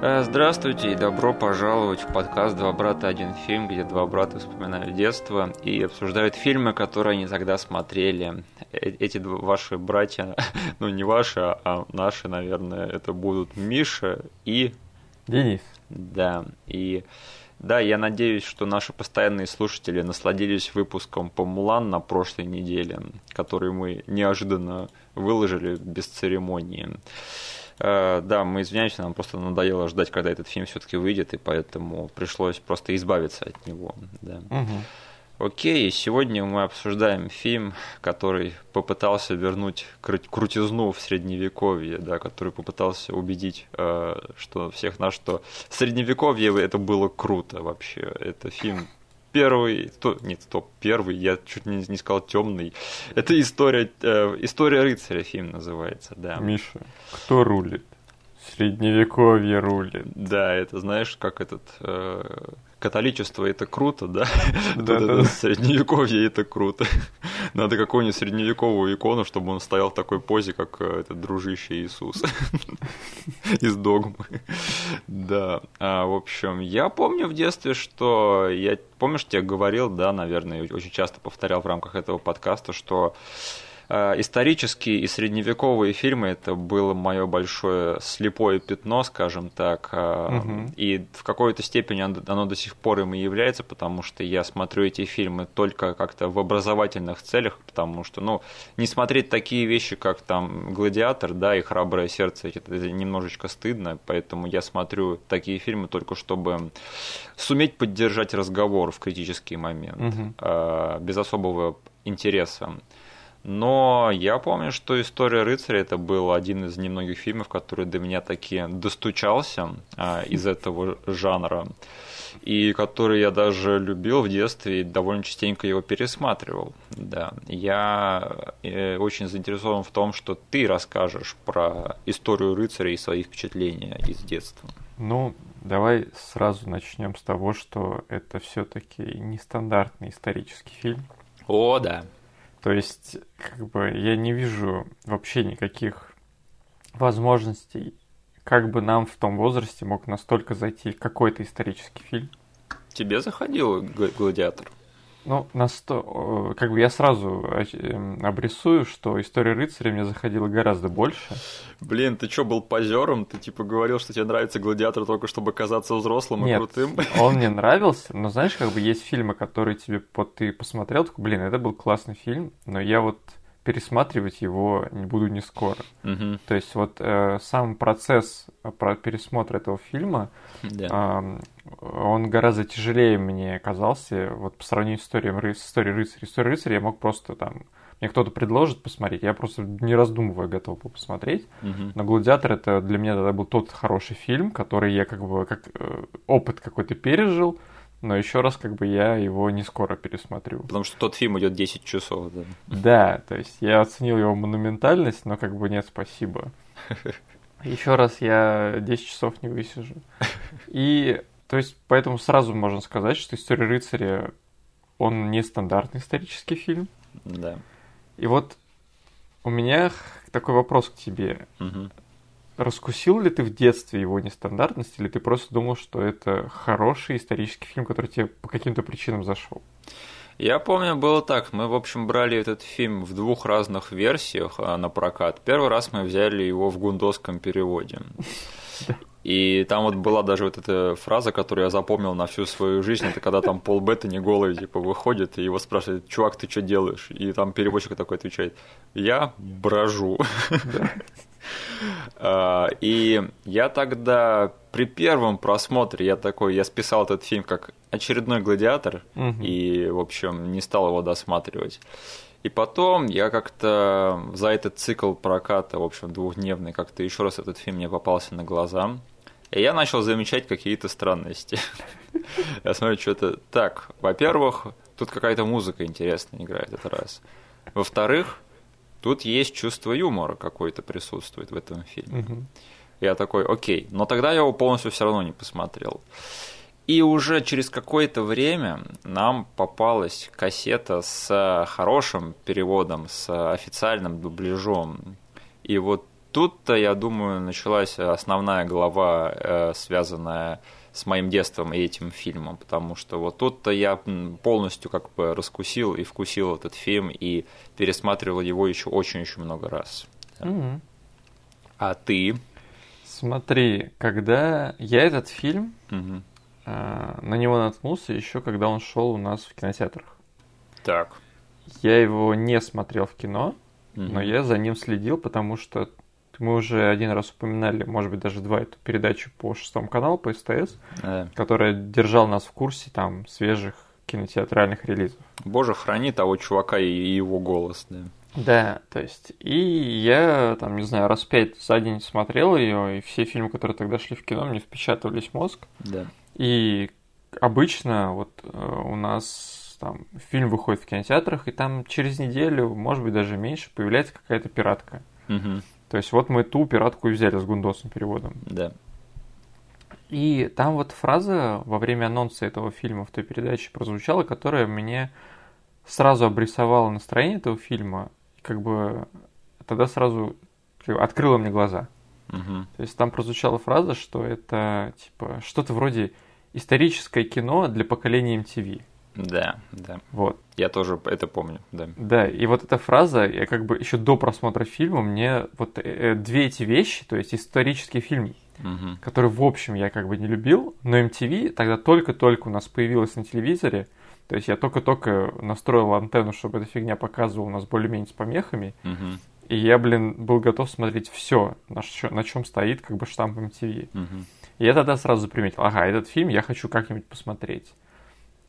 Э, Здравствуйте и добро пожаловать в подкаст «Два брата. Один фильм», где два брата вспоминают детство и обсуждают фильмы, которые они тогда смотрели. Э- Эти два- ваши братья, ну не ваши, а наши, наверное, это будут Миша и... Денис. Да, и... Да, я надеюсь, что наши постоянные слушатели насладились выпуском по Мулан на прошлой неделе, который мы неожиданно выложили без церемонии. Э, Да, мы извиняемся, нам просто надоело ждать, когда этот фильм все-таки выйдет, и поэтому пришлось просто избавиться от него. Да. Мгм. Окей, сегодня мы обсуждаем фильм, который попытался вернуть кру- крутизну в средневековье, да, который попытался убедить, э, что всех нас, что средневековье это было круто вообще. Это фильм первый, то, нет, стоп, первый, я чуть не, не сказал темный. Это история, э, история рыцаря фильм называется, да. Миша, кто рулит? Средневековье рулит. Да, это знаешь, как этот э, католичество это круто, да? Тут Да-да-да. это средневековье это круто. Надо какую-нибудь средневековую икону, чтобы он стоял в такой позе, как э, этот дружище Иисус из догмы. Да, А, в общем, я помню в детстве, что я, помнишь, тебе говорил, да, наверное, очень часто повторял в рамках этого подкаста, что исторические и средневековые фильмы это было мое большое слепое пятно, скажем так, э, Мгм. и в какой-то степени оно, до сих пор им и является, потому что я смотрю эти фильмы только как-то в образовательных целях, потому что, ну, не смотреть такие вещи, как там «Гладиатор», да, и «Храброе сердце», это немножечко стыдно, поэтому я смотрю такие фильмы только чтобы суметь поддержать разговор в критический момент, Мгм. э, без особого интереса. Но я помню, что «История рыцаря» это был один из немногих фильмов, который до меня таки достучался а, из этого жанра, и который я даже любил в детстве и довольно частенько его пересматривал. Да. Я э, очень заинтересован в том, что ты расскажешь про историю рыцаря и свои впечатления из детства. Ну, давай сразу начнем с того, что это все-таки нестандартный исторический фильм. О, да. То есть, как бы я не вижу вообще никаких возможностей, как бы нам в том возрасте мог настолько зайти какой-то исторический фильм. Тебе заходил «Гла- «Гладиатор»? Ну, на сто... э, Как бы я сразу оч- эм, обрисую, что история рыцаря мне заходила гораздо больше. Блин, ты чё, был позером? Ты типа говорил, что тебе нравится гладиатор только чтобы казаться взрослым и Нет, крутым? он мне нравился, но знаешь, как бы есть фильмы, которые тебе вот ты посмотрел, такой, блин, это был классный фильм, но я вот пересматривать его не буду не скоро. Мгм, То есть вот э, сам процесс э, про пересмотра этого фильма, Да. ам, он гораздо тяжелее мне казался вот по сравнению с историей, с историей рыцаря. Историю рыцаря я мог просто там... Мне кто-то предложит посмотреть, я просто не раздумывая готов был посмотреть. Мгм. Но «Гладиатор» это для меня тогда был тот хороший фильм, который я как бы как э, опыт какой-то пережил, но еще раз как бы я его не скоро пересмотрю. Потому что тот фильм идет 10 часов, да. Да, то есть я оценил его монументальность, но как бы нет, спасибо. Еще раз я 10 часов не высижу. И, то есть, поэтому сразу можно сказать, что «История рыцаря» он не стандартный исторический фильм. Да. И вот у меня такой вопрос к тебе. Мгм. Раскусил ли ты в детстве его нестандартность, или ты просто думал, что это хороший исторический фильм, который тебе по каким-то причинам зашел? Я помню, было так. Мы, в общем, брали этот фильм в двух разных версиях а, на прокат. Первый раз мы взяли его в гундосском переводе. И там вот была даже вот эта фраза, которую я запомнил на всю свою жизнь, это когда там Пол Беттани голый, типа, выходит, и его спрашивают, чувак, ты что делаешь? И там переводчик такой отвечает, я брожу. А, И я тогда при первом просмотре, я такой, я списал этот фильм как очередной гладиатор, Мгм. и, в общем, не стал его досматривать. И потом я как-то за этот цикл проката, в общем, двухдневный, как-то еще раз этот фильм мне попался на глаза. И я начал замечать какие-то странности. Я смотрю, что-то... Так, во-первых, тут какая-то музыка интересная играет, это раз. Во-вторых, тут есть чувство юмора какое-то присутствует в этом фильме. Мгм. Я такой, окей, но тогда я его полностью все равно не посмотрел. И уже через какое-то время нам попалась кассета с хорошим переводом, с официальным дубляжом. И вот тут-то, я думаю, началась основная глава, э, связанная с моим детством и этим фильмом, потому что вот тут-то я полностью как бы раскусил и вкусил этот фильм и пересматривал его еще очень-очень много раз. Мгм. А ты? Смотри, когда я этот фильм, Мгм. э, на него наткнулся еще когда он шел у нас в кинотеатрах. Так. Я его не смотрел в кино, Мгм. но я за ним следил, потому что мы уже один раз упоминали, может быть, даже два, эту передачу по шестому каналу, по СТС, Э, которая держал нас в курсе там свежих кинотеатральных релизов. Боже, храни того чувака и его голос, да. Да, то есть, и я, там, не знаю, раз пять за день смотрел ее, и все фильмы, которые тогда шли в кино, мне впечатывались в мозг. Да. И обычно вот э, у нас там фильм выходит в кинотеатрах, и там через неделю, может быть, даже меньше, появляется какая-то пиратка. Мгм. То есть вот мы ту пиратку и взяли с Гундосом переводом. Да. И там вот фраза во время анонса этого фильма в той передаче прозвучала, которая мне сразу обрисовала настроение этого фильма, как бы тогда сразу как бы открыла мне глаза. Мгм. То есть там прозвучала фраза, что это типа что-то вроде историческое кино для поколения MTV. Да, да. Вот. Я тоже это помню, да. Да, и вот эта фраза, я как бы еще до просмотра фильма, мне вот э, две эти вещи, то есть исторический фильм, Мгм. который в общем я как бы не любил, но MTV тогда только-только у нас появилась на телевизоре, то есть я только-только настроил антенну, чтобы эта фигня показывала у нас более-менее с помехами, Мгм. и я, блин, был готов смотреть все, на, чё- на чем стоит как бы штамп MTV. Мгм. И я тогда сразу заприметил, ага, этот фильм я хочу как-нибудь посмотреть.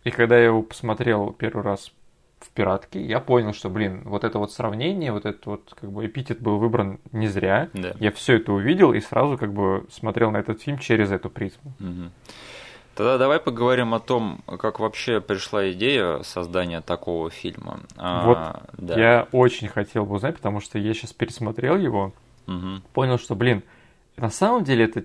И когда я его посмотрел первый раз в «Пиратке», я понял, что, блин, вот это вот сравнение, вот этот вот как бы эпитет был выбран не зря. Да. Я все это увидел и сразу как бы смотрел на этот фильм через эту призму. Мгм. Тогда давай поговорим о том, как вообще пришла идея создания такого фильма. А, Вот да. Я очень хотел бы узнать, потому что я сейчас пересмотрел его, Мгм. понял, что, блин, на самом деле это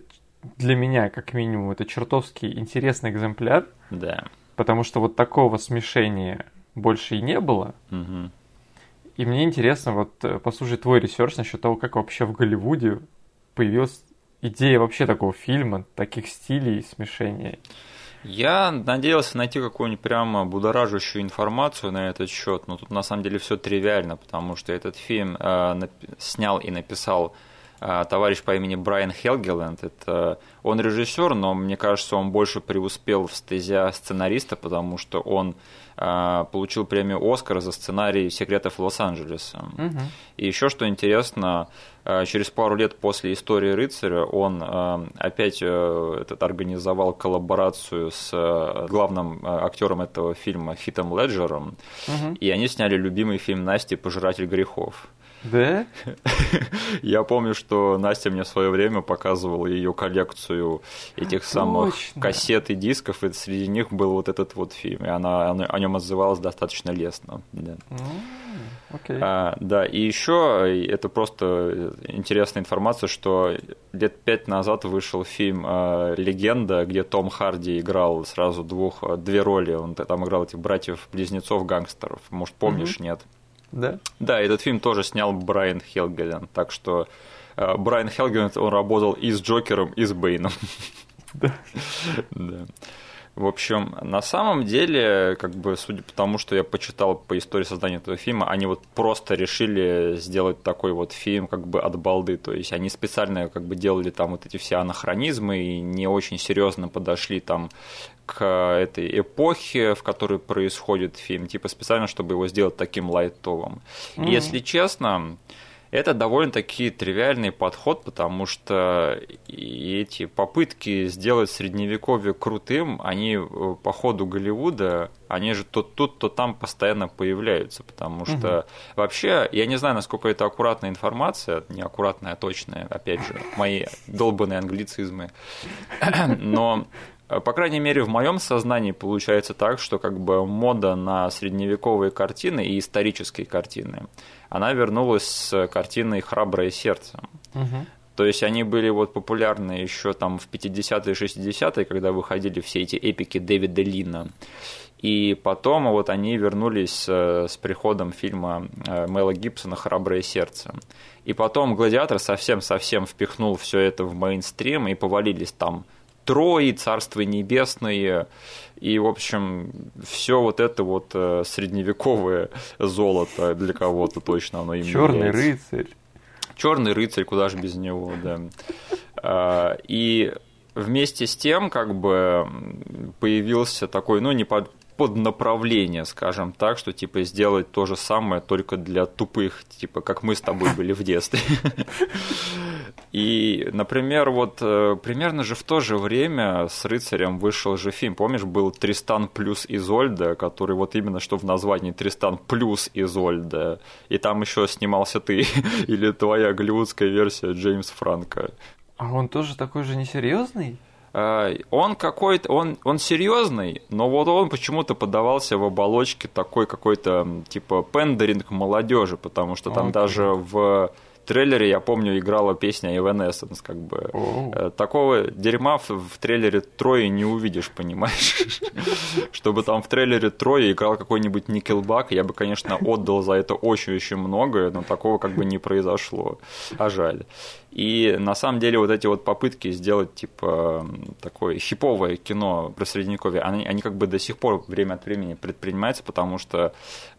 для меня, как минимум, это чертовски интересный экземпляр, Да. Потому что вот такого смешения больше и не было. Мгм. И мне интересно вот э, послушать твой research насчет того, как вообще в Голливуде появилась идея вообще такого фильма, таких стилей смешения. Я надеялся найти какую-нибудь прямо будоражащую информацию на этот счет, но тут на самом деле все тривиально, потому что этот фильм э, снял и написал товарищ по имени Брайан Хелгеленд. Это он режиссер, но мне кажется, он больше преуспел в стезя сценариста, потому что он э, получил премию Оскара за сценарий «Секретов Лос-Анджелеса». И еще что интересно, э, через пару лет после истории рыцаря он э, опять э, этот, организовал коллаборацию с э, главным э, актером этого фильма Хитом Леджером, Мгм. и они сняли любимый фильм Насти «Пожиратель грехов». Да? Я помню, что Настя мне в свое время показывала ее коллекцию этих самых Точно. кассет и дисков, и среди них был вот этот вот фильм, и она, она о нем отзывалась достаточно лестно. Да. Окей. А, да, и еще это просто интересная информация, что лет пять назад вышел фильм э, «Легенда», где Том Харди играл сразу двух, э, две роли. Он там играл этих братьев-близнецов-гангстеров. Может, помнишь, нет? Да? Да, этот фильм тоже снял Брайан Хелгелен. Так что э, Брайан Хелгелен, он работал и с Джокером, и с Бэйном. Да. Да. В общем, на самом деле, как бы, судя по тому, что я почитал по истории создания этого фильма, они вот просто решили сделать такой вот фильм как бы от балды. То есть они специально как бы делали там вот эти все анахронизмы и не очень серьезно подошли там к этой эпохе, в которой происходит фильм, типа специально, чтобы его сделать таким лайтовым. И Мгм. если честно, это довольно-таки тривиальный подход, потому что и эти попытки сделать средневековье крутым, они э, по ходу Голливуда, они же то тут, то там постоянно появляются, потому что вообще, я не знаю, насколько это аккуратная информация, неаккуратная, а точная, опять же, мои долбанные англицизмы, но по крайней мере, в моем сознании получается так, что как бы мода на средневековые картины и исторические картины, она вернулась с картиной «Храброе сердце». Мгм. То есть они были вот популярны еще там в 50-е, 60-е, когда выходили все эти эпики Дэвида Лина. И потом вот они вернулись э, с приходом фильма э, Мэла Гибсона «Храброе сердце». И потом «Гладиатор» совсем-совсем впихнул все это в мейнстрим, и повалились там Трои, Царство Небесное, и, в общем, все вот это вот э, средневековое золото для кого-то точно оно им Черный рыцарь. Черный рыцарь, куда же без него, да. А, и вместе с тем, как бы появился такой, ну, не под, под направление, скажем так, что типа сделать то же самое только для тупых, типа как мы с тобой были в детстве. И, например, вот э, примерно же в то же время с рыцарем вышел же фильм, помнишь, был Тристан плюс Изольда, который вот именно что в названии Тристан плюс Изольда, и там еще снимался ты или твоя голливудская версия Джеймс Франко. А он тоже такой же несерьезный? А, он какой-то, он, он серьезный, но вот он почему-то подавался в оболочке такой какой-то типа пендеринг молодежи, потому что там okay. даже в трейлере, я помню, играла песня Evanescence, как бы. Oh. Такого дерьма в, в трейлере Трои не увидишь, понимаешь? Чтобы там в трейлере Трои играл какой-нибудь Никелбак, я бы, конечно, отдал за это очень-очень многое, но такого как бы не произошло. А жаль. И на самом деле вот эти вот попытки сделать типа такое хиповое кино про средневековье, они, они как бы до сих пор время от времени предпринимаются, потому что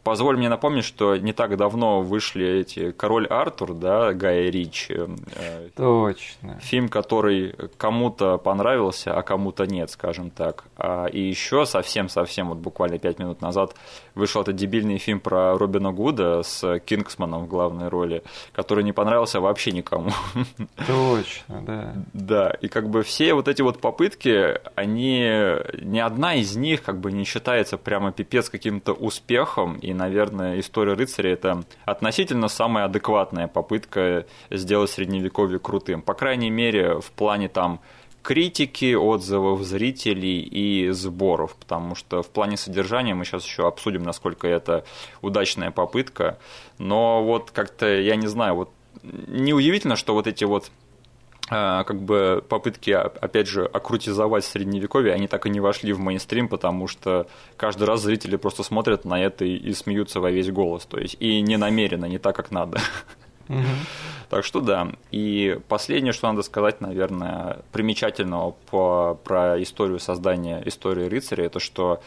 позволь мне напомнить, что не так давно вышли эти «Король Артур», да, Гая Ричи. Э, Точно. Фильм, который кому-то понравился, а кому-то нет, скажем так. А, и еще совсем-совсем, вот буквально пять минут назад, вышел этот дебильный фильм про Робина Гуда с Кингсманом в главной роли, который не понравился вообще никому. Точно, да. Да, и как бы все вот эти вот попытки, они, ни одна из них как бы не считается прямо пипец каким-то успехом, и, наверное, история рыцаря это относительно самая адекватная попытка сделать средневековье крутым. По крайней мере, в плане там критики, отзывов зрителей и сборов, потому что в плане содержания мы сейчас еще обсудим, насколько это удачная попытка, но вот как-то, я не знаю, вот неудивительно, что вот эти вот как бы попытки, опять же, окрутизовать средневековье, они так и не вошли в мейнстрим, потому что каждый раз зрители просто смотрят на это и, и смеются во весь голос, то есть и не намеренно, не так, как надо. Угу. Так что да. И последнее, что надо сказать, наверное, примечательного по, про историю создания истории рыцаря, это что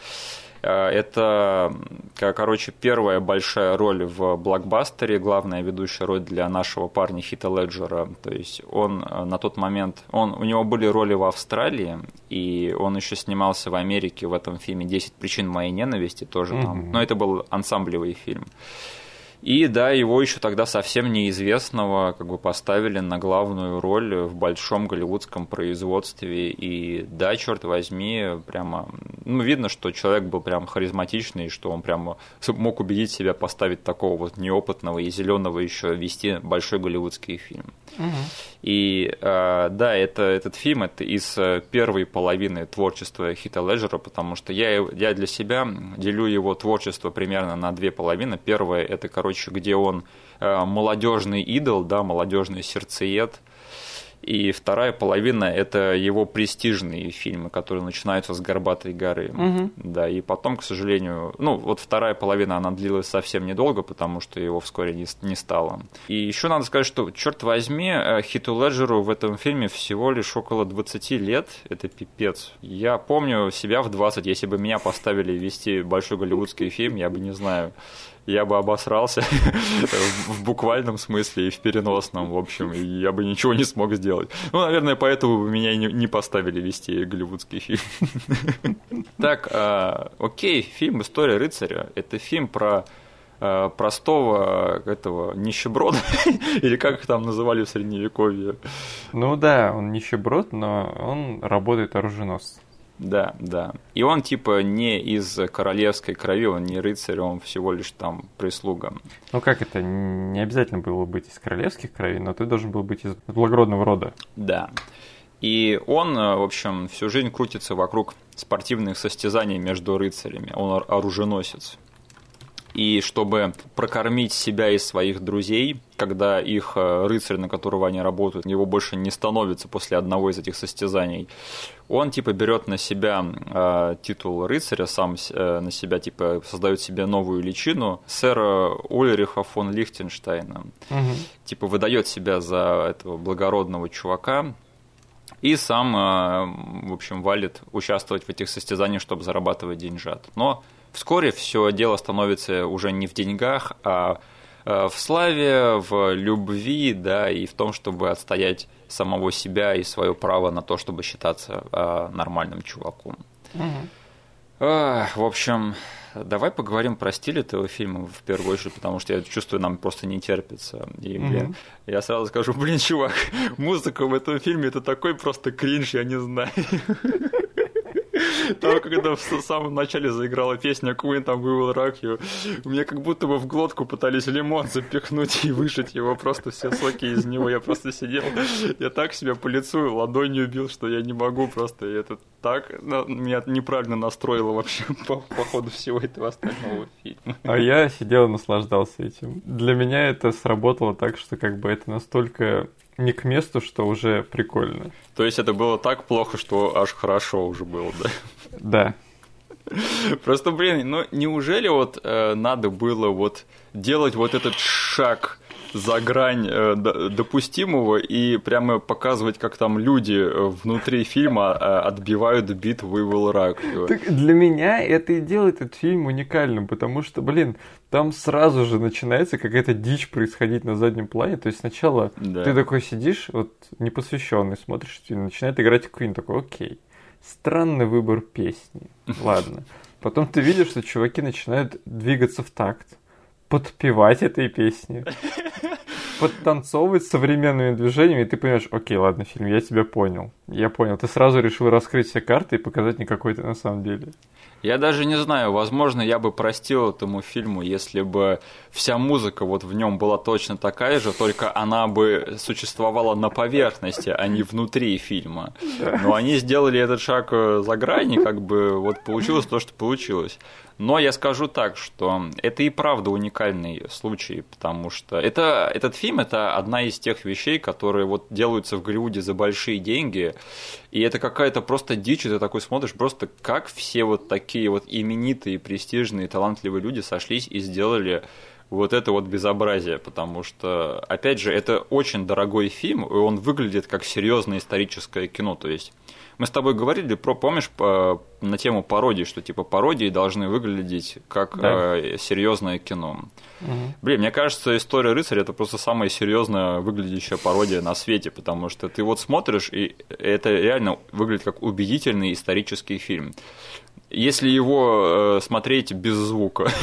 это, короче, первая большая роль в блокбастере, главная ведущая роль для нашего парня Хита Леджера. То есть он э, на тот момент, он, у него были роли в Австралии, и он еще снимался в Америке в этом фильме «10 причин моей ненависти» тоже mm-hmm. там. Но это был ансамблевый фильм. И да, его еще тогда совсем неизвестного как бы поставили на главную роль в большом голливудском производстве. И да, черт возьми, прямо, ну, видно, что человек был прям харизматичный, что он прямо мог убедить себя поставить такого вот неопытного и зеленого еще вести большой голливудский фильм. Угу. И э, да, это, этот фильм это из э, первой половины творчества Хита Леджера, потому что я, я для себя делю его творчество примерно на две половины. Первое это, короче, где он э, молодежный идол, да, молодежный сердцеед, и вторая половина это его престижные фильмы, которые начинаются с Горбатой горы. Угу. Да, и потом, к сожалению, ну, вот вторая половина, она длилась совсем недолго, потому что его вскоре не, не стало. И еще надо сказать, что, черт возьми, э, Хиту Леджеру в этом фильме всего лишь около 20 лет. Это пипец. Я помню себя в 20, если бы меня поставили вести большой голливудский фильм, я бы не знаю я бы обосрался в буквальном смысле и в переносном, в общем, я бы ничего не смог сделать. Ну, наверное, поэтому меня не поставили вести голливудский фильм. Так, а, окей, фильм «История рыцаря» — это фильм про а, простого этого нищеброда, или как их там называли в Средневековье. Ну да, он нищеброд, но он работает оруженосцем. Да, да. И он типа не из королевской крови, он не рыцарь, он всего лишь там прислуга. Ну как это? Не обязательно было быть из королевских кровей, но ты должен был быть из благородного рода. Да. И он, в общем, всю жизнь крутится вокруг спортивных состязаний между рыцарями. Он оруженосец. И чтобы прокормить себя и своих друзей, когда их э, рыцарь, на которого они работают, его больше не становится после одного из этих состязаний, он типа берет на себя э, титул рыцаря, сам э, на себя типа создает себе новую личину сэра Ульриха фон Лихтенштейна. Угу. Типа выдает себя за этого благородного чувака, и сам, э, в общем, валит участвовать в этих состязаниях, чтобы зарабатывать деньжат. Но вскоре все дело становится уже не в деньгах, а э, в славе, в любви, да, и в том, чтобы отстоять самого себя и свое право на то, чтобы считаться э, нормальным чуваком. Угу. В общем, давай поговорим про стиль этого фильма в первую очередь, потому что я чувствую, нам просто не терпится. И, блин, mm я сразу скажу, блин, чувак, музыка в этом фильме это такой просто кринж, я не знаю. Там, когда в самом начале заиграла песня Queen, там We Will Rock You, мне как будто бы в глотку пытались лимон запихнуть и вышить его просто все соки из него. Я просто сидел, я так себя по лицу ладонью бил, что я не могу просто. И это так меня неправильно настроило вообще по, по ходу всего этого остального фильма. А я сидел и наслаждался этим. Для меня это сработало так, что как бы это настолько не к месту, что уже прикольно. То есть это было так плохо, что аж хорошо уже было, да? Да. Просто, блин, ну неужели вот э, надо было вот делать вот этот шаг за грань э, допустимого и прямо показывать, как там люди э, внутри фильма э, отбивают бит We Will Rock You. Так для меня это и делает этот фильм уникальным, потому что, блин, там сразу же начинается какая-то дичь происходить на заднем плане. То есть сначала да. ты такой сидишь, вот непосвященный, смотришь фильм, начинает играть Queen, такой, окей, странный выбор песни, ладно. Потом ты видишь, что чуваки начинают двигаться в такт подпевать этой песни, подтанцовывать современными движениями, и ты понимаешь, окей, ладно, фильм, я тебя понял. Я понял. Ты сразу решил раскрыть все карты и показать не какой ты на самом деле. Я даже не знаю, возможно, я бы простил этому фильму, если бы вся музыка вот в нем была точно такая же, только она бы существовала на поверхности, а не внутри фильма. Но они сделали этот шаг э, за грани, как бы вот получилось то, что получилось. Но я скажу так, что это и правда уникальный случай, потому что это, этот фильм – это одна из тех вещей, которые вот делаются в Голливуде за большие деньги, и это какая-то просто дичь, и ты такой смотришь, просто как все вот такие вот именитые, престижные, талантливые люди сошлись и сделали вот это вот безобразие, потому что, опять же, это очень дорогой фильм, и он выглядит как серьезное историческое кино, то есть мы с тобой говорили про, помнишь, по, на тему пародии, что типа пародии должны выглядеть как да. э, серьезное кино. Угу. Блин, мне кажется, история рыцаря это просто самая серьезная выглядящая пародия на свете, потому что ты вот смотришь, и это реально выглядит как убедительный исторический фильм если его э, смотреть без звука.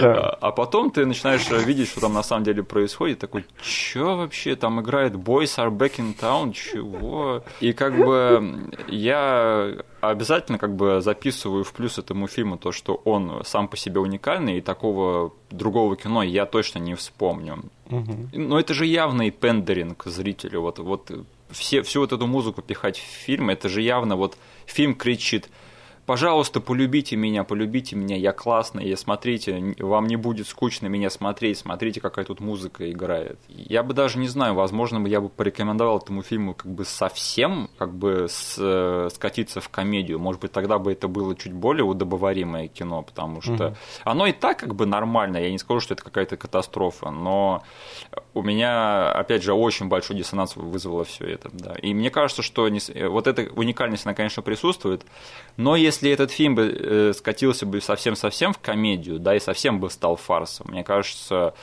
Да. А потом ты начинаешь видеть, что там на самом деле происходит, такой, чё вообще, там играет Boys Are Back in Town, чего? И как бы я обязательно как бы записываю в плюс этому фильму то, что он сам по себе уникальный, и такого другого кино я точно не вспомню. Угу. Но это же явный пендеринг зрителю, вот, вот все, всю вот эту музыку пихать в фильм, это же явно вот фильм кричит – пожалуйста, полюбите меня, полюбите меня, я классный, я смотрите, вам не будет скучно меня смотреть, смотрите, какая тут музыка играет. Я бы даже не знаю, возможно, я бы порекомендовал этому фильму как бы совсем как бы с, э, скатиться в комедию. Может быть, тогда бы это было чуть более удобоваримое кино, потому что угу. оно и так как бы нормально, я не скажу, что это какая-то катастрофа, но у меня, опять же, очень большой диссонанс вызвало все это, да. И мне кажется, что не, вот эта уникальность, она, конечно, присутствует, но если если этот фильм бы э, скатился бы совсем-совсем в комедию, да, и совсем бы стал фарсом, мне кажется,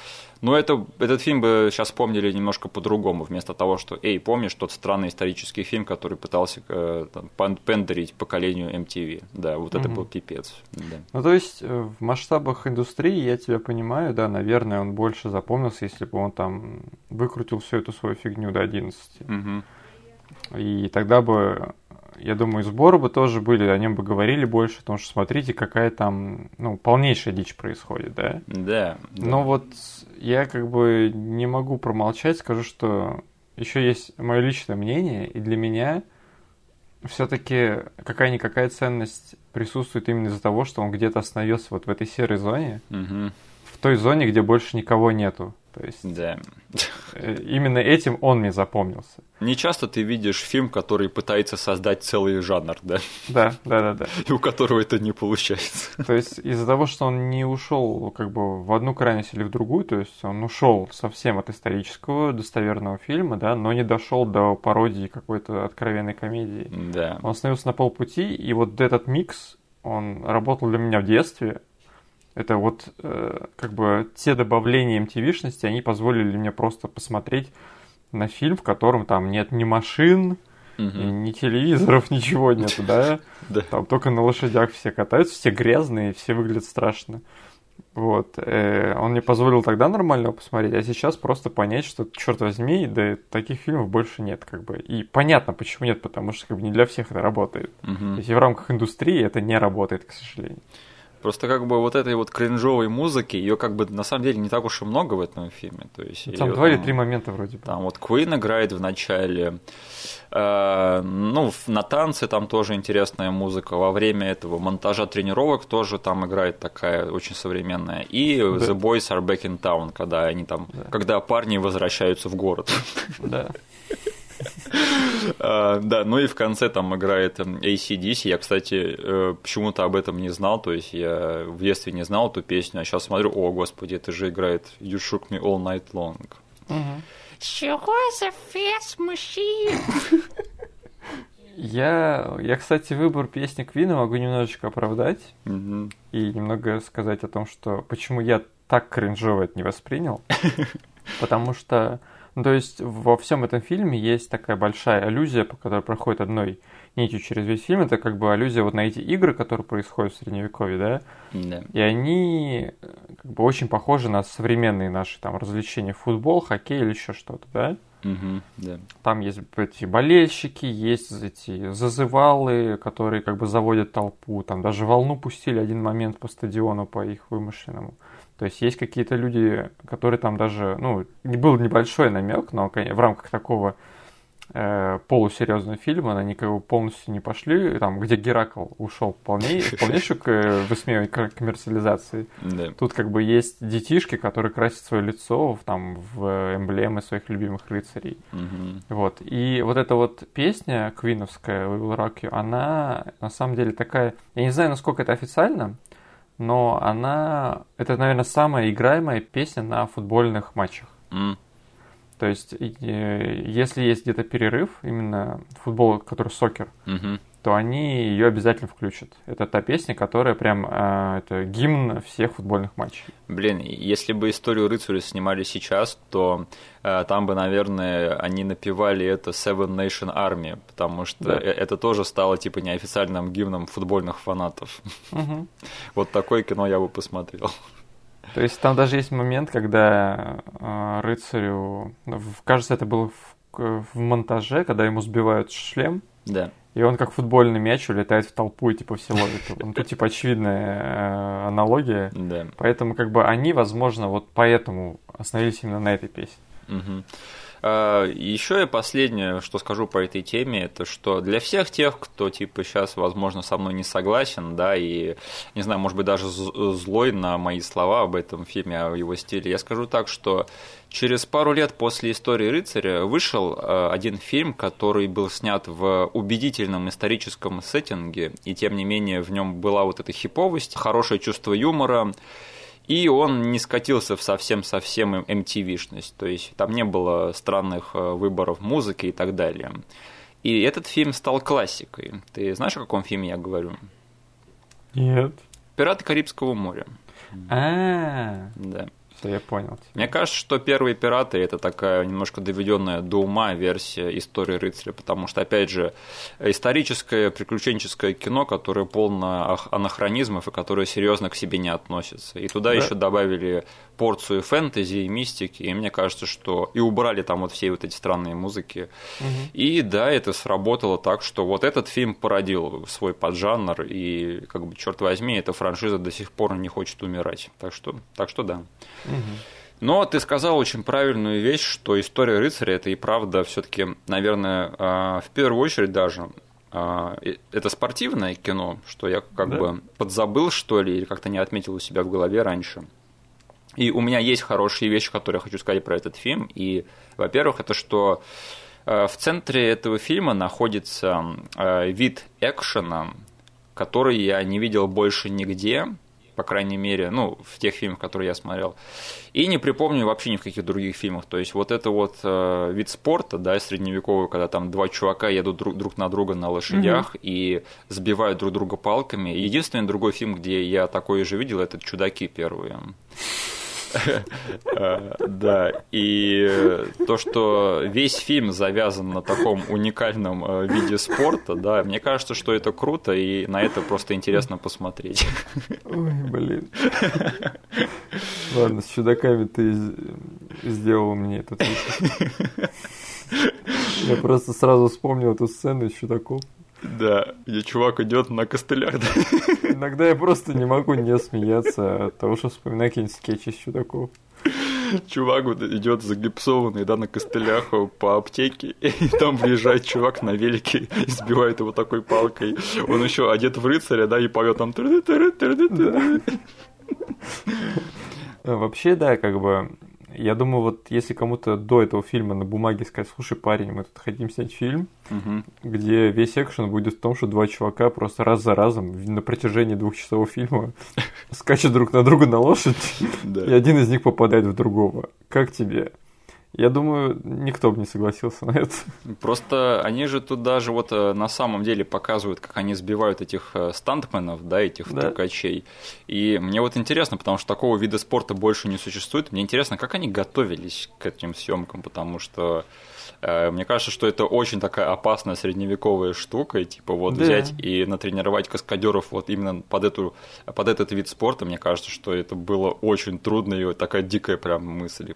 ну, это, этот фильм бы сейчас помнили немножко по-другому, вместо того, что, эй, помнишь тот странный исторический фильм, который пытался э, там, пендерить поколению MTV? Да, вот угу. это был пипец. Да. Ну, то есть, э, в масштабах индустрии, я тебя понимаю, да, наверное, он больше запомнился, если бы он там выкрутил всю эту свою фигню до 11. Угу. И тогда бы я думаю, сборы бы тоже были, о нем бы говорили больше, потому что смотрите, какая там, ну, полнейшая дичь происходит, да? Да. да. Но вот я как бы не могу промолчать, скажу, что еще есть мое личное мнение, и для меня все-таки какая-никакая ценность присутствует именно из-за того, что он где-то остановился вот в этой серой зоне. Угу той зоне, где больше никого нету. То есть Да. э, именно этим он мне запомнился. Не часто ты видишь фильм, который пытается создать целый жанр, да, Да, да, да, да. и у которого это не получается. То есть из-за того, что он не ушел как бы в одну крайность или в другую, то есть он ушел совсем от исторического достоверного фильма, да, но не дошел до пародии какой-то откровенной комедии. Да. Он остановился на полпути, и вот этот микс, он работал для меня в детстве. Это вот э, как бы те добавления MTV-шности, они позволили мне просто посмотреть на фильм, в котором там нет ни машин, Мгм. ни телевизоров, ничего нету, да? Там только на лошадях все катаются, все грязные, все выглядят страшно. Вот. э, Он мне позволил тогда нормально посмотреть, а сейчас просто понять, что, черт возьми, да таких фильмов больше нет, как бы. И понятно, почему нет, потому что как бы не для всех это работает. То Мгм. есть и в рамках индустрии это не работает, к сожалению. Просто как бы вот этой вот кринжовой музыки, ее как бы на самом деле не так уж и много в этом фильме. То есть Там её два или три момента вроде бы. Там вот Queen играет в начале. Э, ну, на танцы там тоже интересная музыка. Во время этого монтажа тренировок тоже там играет такая очень современная. И The Boys Are Back in Town, когда они там, когда парни возвращаются в город. Да. А, Да, ну и в конце там играет ACDC. Я, кстати, э, почему-то об этом не знал, то есть я в детстве не знал эту песню, а сейчас смотрю, о, господи, это же играет You Shook Me All Night Long. Чего за фес мужчин? Я, я, кстати, выбор песни Квина могу немножечко оправдать Мгм. и немного сказать о том, что почему я так кринжово это не воспринял. Потому что, ну, то есть во всем этом фильме есть такая большая аллюзия, по которой проходит одной нитью через весь фильм. Это как бы аллюзия вот на эти игры, которые происходят в Средневековье, да? Да. И они э, как бы очень похожи на современные наши там развлечения, футбол, хоккей или еще что-то, да? Мгм. Да. Там есть эти болельщики, есть эти зазывалы, которые как бы заводят толпу. Там даже волну пустили один момент по стадиону, по их вымышленному. То есть есть какие-то люди, которые там даже, ну, был небольшой намек, но в рамках такого э, полусерьезного фильма они как бы полностью не пошли, там, где Геракл ушел полней, полнейшую к высмеиванию к- коммерциализации. Да. Тут как бы есть детишки, которые красят свое лицо в, там, в эмблемы своих любимых рыцарей. Вот. И вот эта вот песня квиновская «We Will Rock You», она на самом деле такая... Я не знаю, насколько это официально, но она... Это, наверное, самая играемая песня на футбольных матчах. М. То есть, э, если есть где-то перерыв, именно футбол, который сокер, Мгм. То они ее обязательно включат. Это та песня, которая прям э, это гимн всех футбольных матчей. Блин, если бы историю рыцаря снимали сейчас, то э, там бы, наверное, они напевали это Seven Nation Army, потому что Да. э- это тоже стало типа неофициальным гимном футбольных фанатов. Мгм. Вот такое кино я бы посмотрел. То есть там даже есть момент, когда э, рыцарю, кажется, это было в, в монтаже, когда ему сбивают шлем, Да. И он как футбольный мяч улетает в толпу, и типа все ловят его. Ну, тут типа очевидная э, аналогия. Да. Поэтому как бы они, возможно, вот поэтому остановились именно на этой песне. А, Еще я последнее, что скажу по этой теме, это что для всех тех, кто типа сейчас, возможно, со мной не согласен, да, и не знаю, может быть, даже злой на мои слова об этом фильме, о его стиле, я скажу так, что через пару лет после истории рыцаря вышел э, один фильм, который был снят в убедительном историческом сеттинге, и тем не менее в нем была вот эта хиповость, хорошее чувство юмора, и он не скатился в совсем-совсем MTV-шность, то есть там не было странных э, выборов музыки и так далее. И этот фильм стал классикой. Ты знаешь, о каком фильме я говорю? Нет. «Пираты Карибского моря». А, Да. Все, я понял. тебя. Мне кажется, что первые пираты это такая немножко доведенная до ума версия истории рыцаря, потому что, опять же, историческое приключенческое кино, которое полно ах- анахронизмов и которое серьезно к себе не относится. И туда Да. еще добавили порцию фэнтези и мистики, и мне кажется, что и убрали там вот все вот эти странные музыки. Мгм. И да, это сработало так, что вот этот фильм породил свой поджанр, и, как бы, черт возьми, эта франшиза до сих пор не хочет умирать. Так что, так что да. Мгм. Но ты сказал очень правильную вещь, что история рыцаря это и правда все-таки, наверное, а, в первую очередь даже а, это спортивное кино, что я как Да. бы подзабыл, что ли, или как-то не отметил у себя в голове раньше. И у меня есть хорошие вещи, которые я хочу сказать про этот фильм. И, во-первых, это что э, в центре этого фильма находится э, вид экшена, который я не видел больше нигде по крайней мере, ну, в тех фильмах, которые я смотрел. И не припомню вообще ни в каких других фильмах. То есть вот это вот э, вид спорта, да, средневековый, когда там два чувака едут друг, друг на друга на лошадях mm-hmm. и сбивают друг друга палками. Единственный другой фильм, где я такое же видел, это «Чудаки» первые. Да, и то, что весь фильм завязан на таком уникальном э, виде спорта, да, мне кажется, что это круто, и на это просто интересно посмотреть. Ой, блин. Ладно, с чудаками ты сделал мне этот Я просто сразу вспомнил эту сцену из чудаков. Да, где чувак идет на костылях. Да? Иногда я просто не могу не смеяться от того, что вспоминаю какие-нибудь скетчи с чудаков. Чувак вот идет загипсованный, да, на костылях по аптеке, и там приезжает чувак на велике и сбивает его такой палкой. Он еще одет в рыцаря, да, и поет там... Вообще, да, как бы я думаю, вот если кому-то до этого фильма на бумаге сказать, слушай, парень, мы тут хотим снять фильм, угу. где весь экшен будет в том, что два чувака просто раз за разом на протяжении двух часов фильма скачут друг на друга на лошадь, и один из них попадает в другого. Как тебе? Я думаю, никто бы не согласился на это. Просто они же тут даже вот э, на самом деле показывают, как они сбивают этих э, стантменов, да, этих да. трюкачей. И мне вот интересно, потому что такого вида спорта больше не существует. Мне интересно, как они готовились к этим съемкам, потому что э, мне кажется, что это очень такая опасная средневековая штука, и, типа вот да. взять и натренировать каскадеров вот именно под, эту, под этот вид спорта, мне кажется, что это было очень трудно и вот такая дикая прям мысль.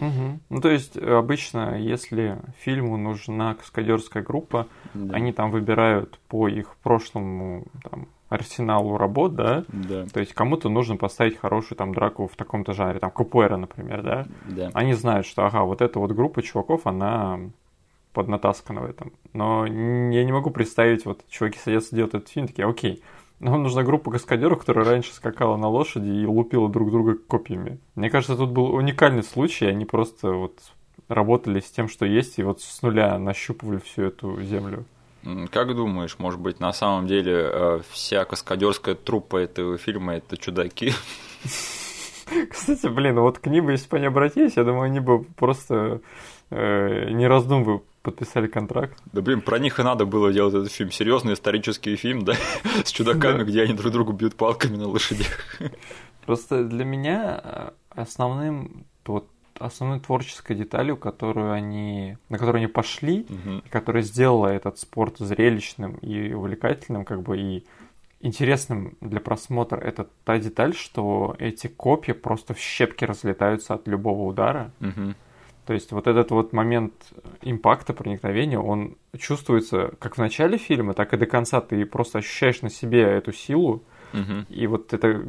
Угу. Ну, то есть, обычно, если фильму нужна каскадерская группа, да. они там выбирают по их прошлому там, арсеналу работ, да? Да. То есть кому-то нужно поставить хорошую там драку в таком-то жанре, там Капуэра, например, да? Да. Они знают, что, ага, вот эта вот группа чуваков, она поднатаскана в этом. Но я не могу представить, вот чуваки садятся делать этот фильм, такие, окей, нам нужна группа каскадеров, которая раньше скакала на лошади и лупила друг друга копьями. Мне кажется, тут был уникальный случай, они просто вот работали с тем, что есть, и вот с нуля нащупывали всю эту землю. Как думаешь, может быть, на самом деле э, вся каскадерская труппа этого фильма это чудаки? Кстати, блин, вот к ним, если бы они обратились, я думаю, они бы просто э, не раздумывая подписали контракт. Да блин, про них и надо было делать этот фильм. Серьезный исторический фильм, да, с чудаками, да. где они друг друга бьют палками на лошадях. Просто для меня э, основным вот основной творческой деталью, которую они, на которую они пошли, угу. которая сделала этот спорт зрелищным и увлекательным, как бы и интересным для просмотра, это та деталь, что эти копья просто в щепки разлетаются от любого удара. Угу. То есть вот этот вот момент импакта, проникновения, он чувствуется как в начале фильма, так и до конца. Ты просто ощущаешь на себе эту силу. Угу. И вот это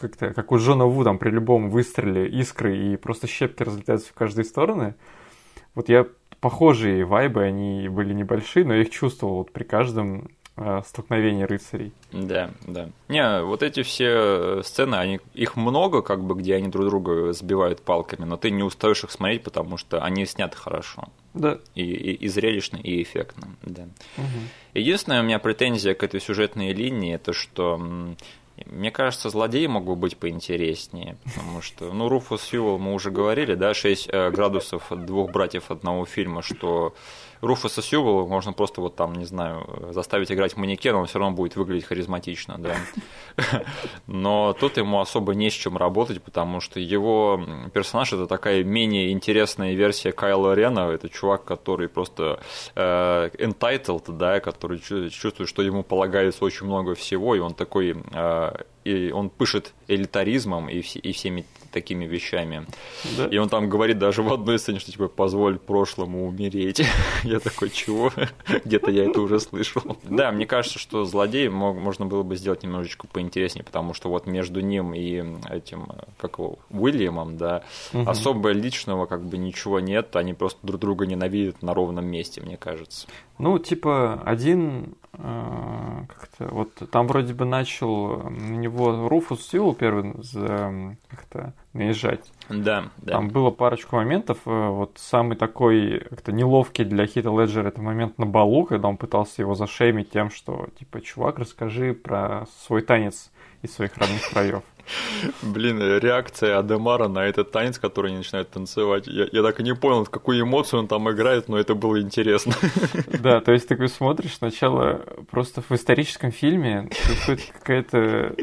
как-то, как у Джона Ву там при любом выстреле искры и просто щепки разлетаются в каждые стороны. Вот я похожие вайбы, они были небольшие, но я их чувствовал вот при каждом э, столкновении рыцарей. Да, да. Не, вот эти все сцены, они, их много, как бы, где они друг друга сбивают палками, но ты не устаешь их смотреть, потому что они сняты хорошо. Да. И, и, и зрелищно, и эффектно, да. Угу. Единственная у меня претензия к этой сюжетной линии, это что мне кажется, злодеи могут быть поинтереснее, потому что, ну, Руфус Фьюэлл, мы уже говорили, да, 6 э, градусов от двух братьев одного фильма, что Руфуса Сьюэлла можно просто вот там, не знаю, заставить играть манекен, он все равно будет выглядеть харизматично, да. Но тут ему особо не с чем работать, потому что его персонаж это такая менее интересная версия Кайла Рена. Это чувак, который просто э, entitled, да, который чувствует, что ему полагается очень много всего, и он такой э, и он пышет элитаризмом и, все, и всеми такими вещами. Да. И он там говорит даже в одной сцене, что типа позволь прошлому умереть. я такой, чего? Где-то я это уже слышал. да, мне кажется, что злодей можно было бы сделать немножечко поинтереснее, потому что вот между ним и этим, как его, Уильямом, да, угу. особо личного как бы ничего нет, они просто друг друга ненавидят на ровном месте, мне кажется. Ну, типа, один э, как-то вот там вроде бы начал на него Руфус Сил первый за, как-то наезжать. Да, да. Там было парочку моментов. э, Вот самый такой как-то неловкий для Хита Леджера это момент на балу, когда он пытался его зашеймить тем, что типа, чувак, расскажи про свой танец из своих родных краев. Блин, реакция Адемара на этот танец, который они начинают танцевать. Я, я так и не понял, какую эмоцию он там играет, но это было интересно. Да, то есть такой смотришь сначала просто в историческом фильме какая-то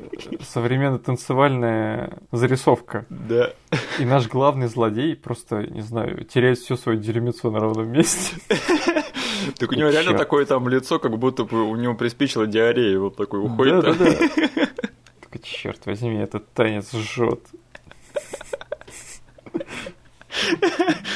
современная танцевальная зарисовка. Да. И наш главный злодей просто, не знаю, теряет всю свою дерьмецо на ровном месте. Так у него реально такое там лицо, как будто бы у него приспичила диарея, вот такой уходит. Да, да, да. Черт возьми, этот танец жжет.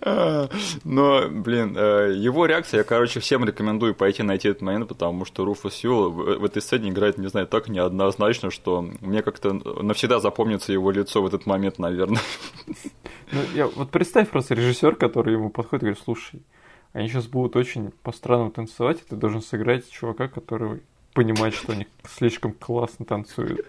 А, Но, блин, э, его реакция, я, короче, всем рекомендую пойти найти этот момент, потому что Руфус в в этой сцене играет, не знаю, так неоднозначно, что мне как-то навсегда запомнится его лицо в этот момент, наверное. Ну, я, вот представь просто режиссер, который ему подходит и говорит, слушай, они сейчас будут очень по-странному танцевать, и ты должен сыграть чувака, который понимает, что они слишком классно танцуют.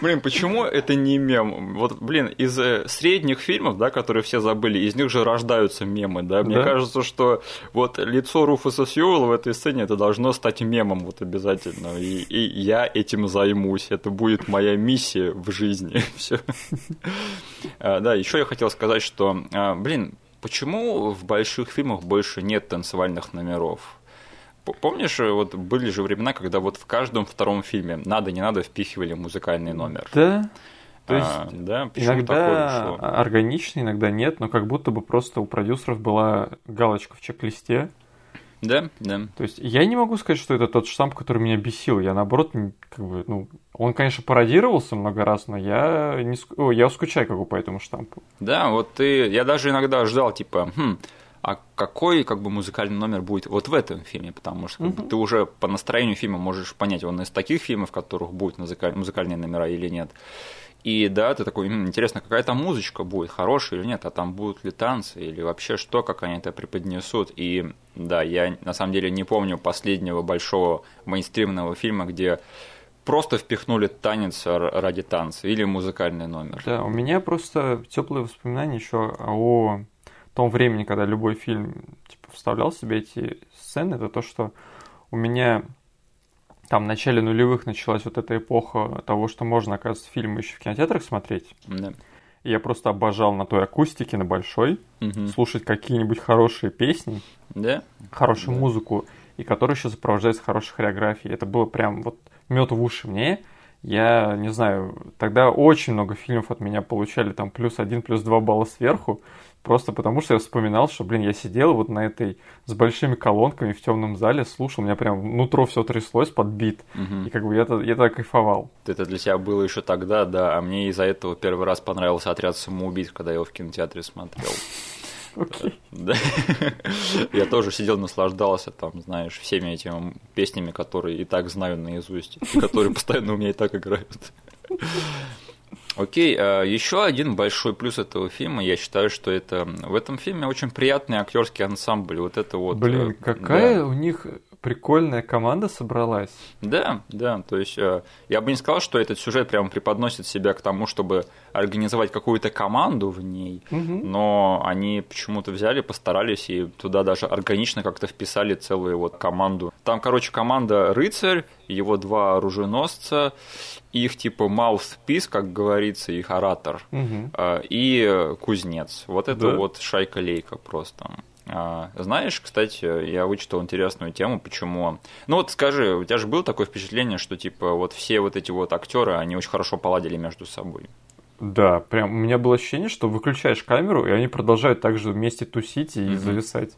Блин, почему это не мем? Вот, блин, из э, средних фильмов, да, которые все забыли, из них же рождаются мемы, да? Мне Да. кажется, что вот лицо Руфуса Сьюэлла в этой сцене, это должно стать мемом вот обязательно. И, и я этим займусь. Это будет моя миссия в жизни. Все. Да, еще я хотел сказать, что, а, блин, почему в больших фильмах больше нет танцевальных номеров? Помнишь, э, вот были же времена, когда вот в каждом втором фильме надо, не надо впихивали музыкальный номер. Да, то есть А, да, почему иногда органично, иногда нет, но как будто бы просто у продюсеров была галочка в чек-листе. Да, да. То есть я не могу сказать, что это тот штамп, который меня бесил. Я наоборот, как бы, ну, он, конечно, пародировался много раз, но я не о, я скучаю как бы по этому штампу. Да, вот ты, я даже иногда ждал, типа, хм, а какой как бы музыкальный номер будет вот в этом фильме, потому что как бы, ты уже по настроению фильма можешь понять, он из таких фильмов, в которых будут музыка- музыкальные номера или нет. И да, ты такой, «М, интересно, какая там музычка будет, хорошая или нет, а там будут ли танцы, или вообще что, как они это преподнесут. И да, я на самом деле не помню последнего большого мейнстримного фильма, где просто впихнули танец ради танца или музыкальный номер. Да, у меня просто теплые воспоминания еще о том времени, когда любой фильм типа, вставлял в себя эти сцены, это то, что у меня там в начале нулевых началась вот эта эпоха того, что можно, оказывается, фильмы еще в кинотеатрах смотреть. Да. И я просто обожал на той акустике, на большой, Мгм. слушать какие-нибудь хорошие песни, Да? хорошую Да. музыку, и которая еще сопровождается хорошей хореографией. Это было прям вот мед в уши мне. Я не знаю, тогда очень много фильмов от меня получали там плюс один, плюс два балла сверху, просто потому что я вспоминал, что, блин, я сидел вот на этой с большими колонками в темном зале, слушал, у меня прям нутро все тряслось под бит, Мгм. и как бы я, я так кайфовал. Это для тебя было еще тогда, да, а мне из-за этого первый раз понравился отряд самоубийц, когда я его в кинотеатре смотрел. Окей. Да. Я тоже сидел, наслаждался там, знаешь, всеми этими песнями, которые и так знаю наизусть, которые постоянно у меня и так играют. Окей, а, еще один большой плюс этого фильма, я считаю, что это в этом фильме очень приятный актерский ансамбль. Вот это вот. Блин, э, какая да. у них прикольная команда собралась. Да, да, то есть э, я бы не сказал, что этот сюжет прямо преподносит себя к тому, чтобы организовать какую-то команду в ней, Мгм. но они почему-то взяли, постарались и туда даже органично как-то вписали целую вот команду. Там, короче, команда рыцарь, его два оруженосца, их типа mouthpiece, как говорится, их оратор, э, и кузнец. Вот это Да. вот шайка-лейка просто. А, Знаешь, кстати, я вычитал интересную тему, почему... Ну вот скажи, у тебя же было такое впечатление, что типа вот все вот эти вот актеры, они очень хорошо поладили между собой. Да, прям у меня было ощущение, что выключаешь камеру, и они продолжают также вместе тусить и Мгм. зависать.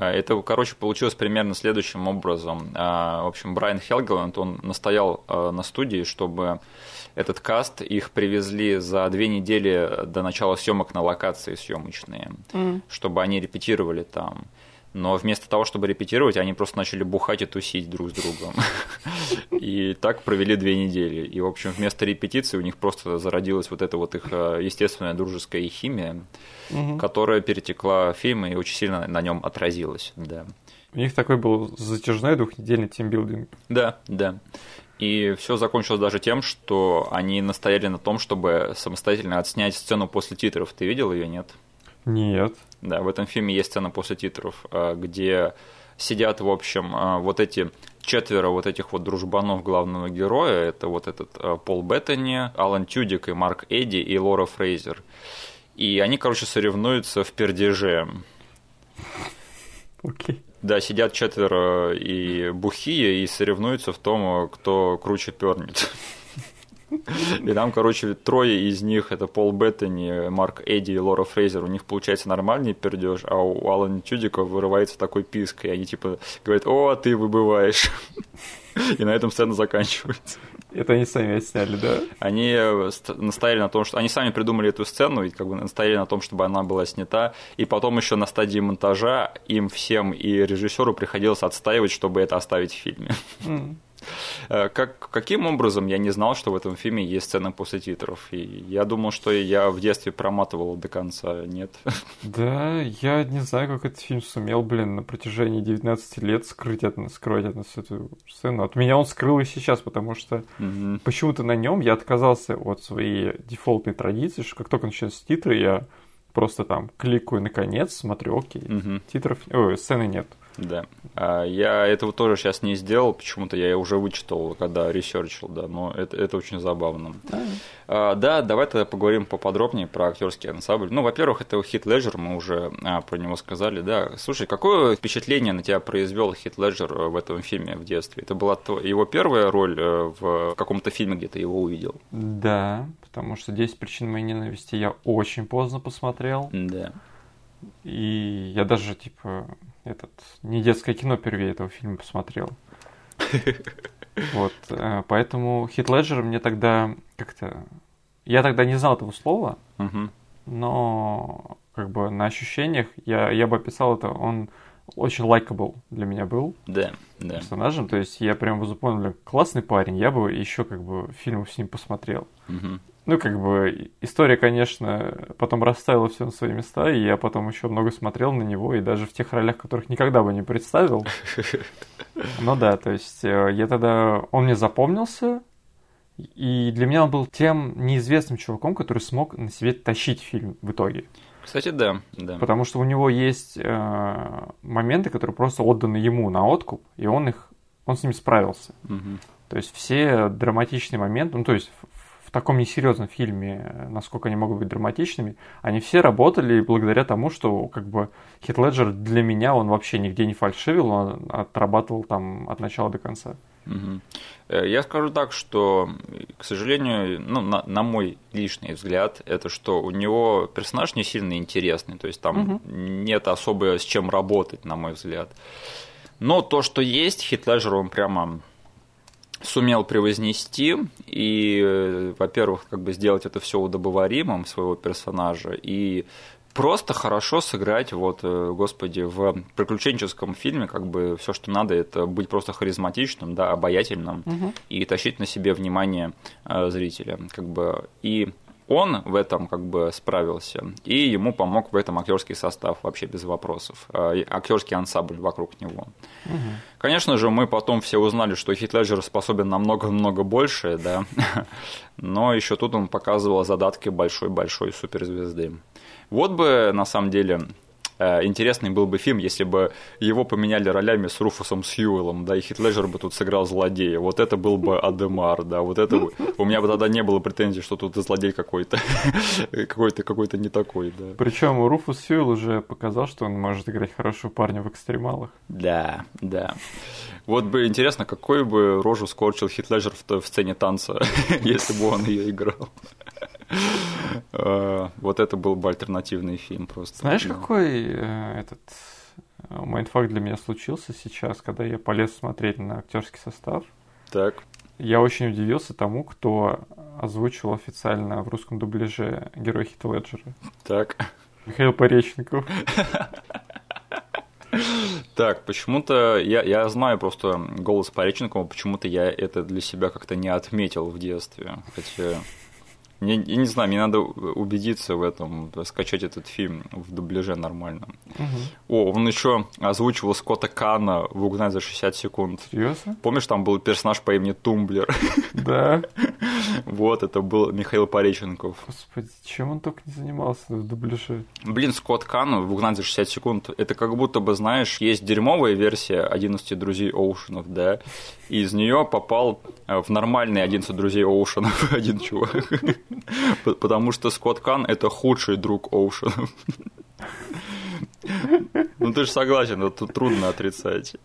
А, Это, короче, получилось примерно следующим образом. А, В общем, Брайан Хелгеланд, он настоял а, на студии, чтобы этот каст, их привезли за две недели до начала съемок на локации съемочные, чтобы они репетировали там. Но вместо того, чтобы репетировать, они просто начали бухать и тусить друг с другом. И так провели две недели. И, в общем, вместо репетиции у них просто зародилась вот эта вот их э, естественная дружеская химия, которая перетекла в фильм и очень сильно на нем отразилась. Да. У них такой был затяжной двухнедельный тимбилдинг. Да, да. И все закончилось даже тем, что они настояли на том, чтобы самостоятельно отснять сцену после титров. Ты видел ее, нет? Нет. Да, в этом фильме есть сцена после титров, а, где сидят, в общем, а, вот эти четверо вот этих вот дружбанов главного героя. Это вот этот а, Пол Беттани, Алан Тюдик и Марк Эдди и Лора Фрейзер. И они, короче, соревнуются в пердеже. Окей. Да, сидят четверо и бухие и соревнуются в том, кто круче пернет. И там, короче, трое из них, это Пол Беттани, Марк Эдди и Лора Фрейзер, у них получается нормальный пердеж, а у Алана Тюдика вырывается такой писк, и они типа говорят, о, ты выбываешь. И на этом сцена заканчивается. Это они сами отсняли, да? Они э, настояли на том, что они сами придумали эту сцену и как бы настояли на том, чтобы она была снята. И потом еще на стадии монтажа им всем и режиссеру приходилось отстаивать, чтобы это оставить в фильме. Mm. Э, как, каким образом я не знал, что в этом фильме есть сцена после титров? И я думал, что я в детстве проматывал до конца, нет? Да, я не знаю, как этот фильм сумел, блин, на протяжении 19 лет скрыть от нас, скрыть от нас эту сцену. От меня он скрыл и сейчас, потому что угу. почему-то на нем я отказался от своей дефолтной традиции, что как только начинаются титры, я просто там кликаю на конец, смотрю, окей, угу. титров, ой, сцены нет. Да. А я этого тоже сейчас не сделал, почему-то я уже вычитал, когда ресерчил, да, но это, это очень забавно. Да. А, да, давай тогда поговорим поподробнее про актерский ансамбль. Ну, во-первых, это Хит Леджер, мы уже а, про него сказали, да. Слушай, какое впечатление на тебя произвел Хит Леджер в этом фильме в детстве? Это была его первая роль э, в каком-то фильме, где ты его увидел? Да, потому что «10 причин моей ненависти» я очень поздно посмотрел. Да. И я даже, типа, этот не детское кино впервые этого фильма посмотрел. Вот, э, поэтому Хит Леджер мне тогда как-то... Я тогда не знал этого слова, но как бы на ощущениях я, я бы описал это, он очень лайкабл для меня был да, да. персонажем. То есть я прям запомнил, классный парень, я бы еще как бы фильмов с ним посмотрел. Угу. Ну, как бы, история, конечно, потом расставила все на свои места, и я потом еще много смотрел на него, и даже в тех ролях, которых никогда бы не представил. Ну да, то есть э, я тогда... Он мне запомнился, и для меня он был тем неизвестным чуваком, который смог на себе тащить фильм в итоге. Кстати, да, да. Потому что у него есть э, моменты, которые просто отданы ему на откуп, и он их, он с ними справился. Угу. То есть все драматичные моменты, ну то есть в таком несерьезном фильме, насколько они могут быть драматичными, они все работали благодаря тому, что как бы Хит Леджер для меня, он вообще нигде не фальшивил, он отрабатывал там от начала до конца. Угу. Я скажу так, что, к сожалению, ну, на, на мой личный взгляд, это что у него персонаж не сильно интересный, то есть там угу. нет особо с чем работать, на мой взгляд. Но то, что есть, Хит Леджер, он прямо сумел превознести и, во-первых, как бы сделать это все удобоваримым своего персонажа и просто хорошо сыграть, вот, э, господи, в приключенческом фильме, как бы все, что надо, это быть просто харизматичным, да, обаятельным угу. и тащить на себе внимание э, зрителя, как бы и он в этом как бы справился, и ему помог в этом актерский состав вообще без вопросов, э, актерский ансамбль вокруг него. Угу. Конечно же, мы потом все узнали, что Хит Леджер способен намного-много больше, да, но еще тут он показывал задатки большой-большой суперзвезды. Вот бы, на самом деле, интересный был бы фильм, если бы его поменяли ролями с Руфусом Сьюэлом, да, и Хит Леджер бы тут сыграл злодея. Вот это был бы Адемар, да, вот это У меня бы тогда не было претензий, что тут злодей какой-то, какой-то, какой-то не такой, да. Причем Руфус Сьюэлл уже показал, что он может играть хорошего парня в экстремалах. Да, да. Вот бы интересно, какой бы рожу скорчил Хит Леджер в той сцене танца, если бы он ее играл. Э, вот это был бы альтернативный фильм просто. Знаешь, какой э, этот э, майндфакт для меня случился сейчас, когда я полез смотреть на актерский состав? Так. Я очень удивился тому, кто озвучил официально в русском дубляже героя Хита Леджера. Так. Михаил Пореченков. Так, почему-то я, я знаю просто голос Пореченкова, почему-то я это для себя как-то не отметил в детстве. Хотя Я, я не знаю, мне надо убедиться в этом, скачать этот фильм в дубляже нормально. О, он еще озвучивал Скотта Кана в «Угнать за 60 секунд». Серьезно? Помнишь, там был персонаж по имени Тумблер? Да. Вот, это был Михаил Пореченков. Господи, чем он только не занимался в дубляже? Блин, Скотт Кан в «Угнать за 60 секунд» это как будто бы, знаешь, есть дерьмовая версия «11 друзей Оушенов», да, и из нее попал э, в нормальный «11 друзей Оушенов» один чувак. Потому что Скотт Кан — это худший друг Оушенов. Ну ты же согласен, это трудно отрицать.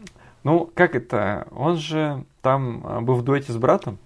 Ну, как это? Он же там а, был в дуэте с братом,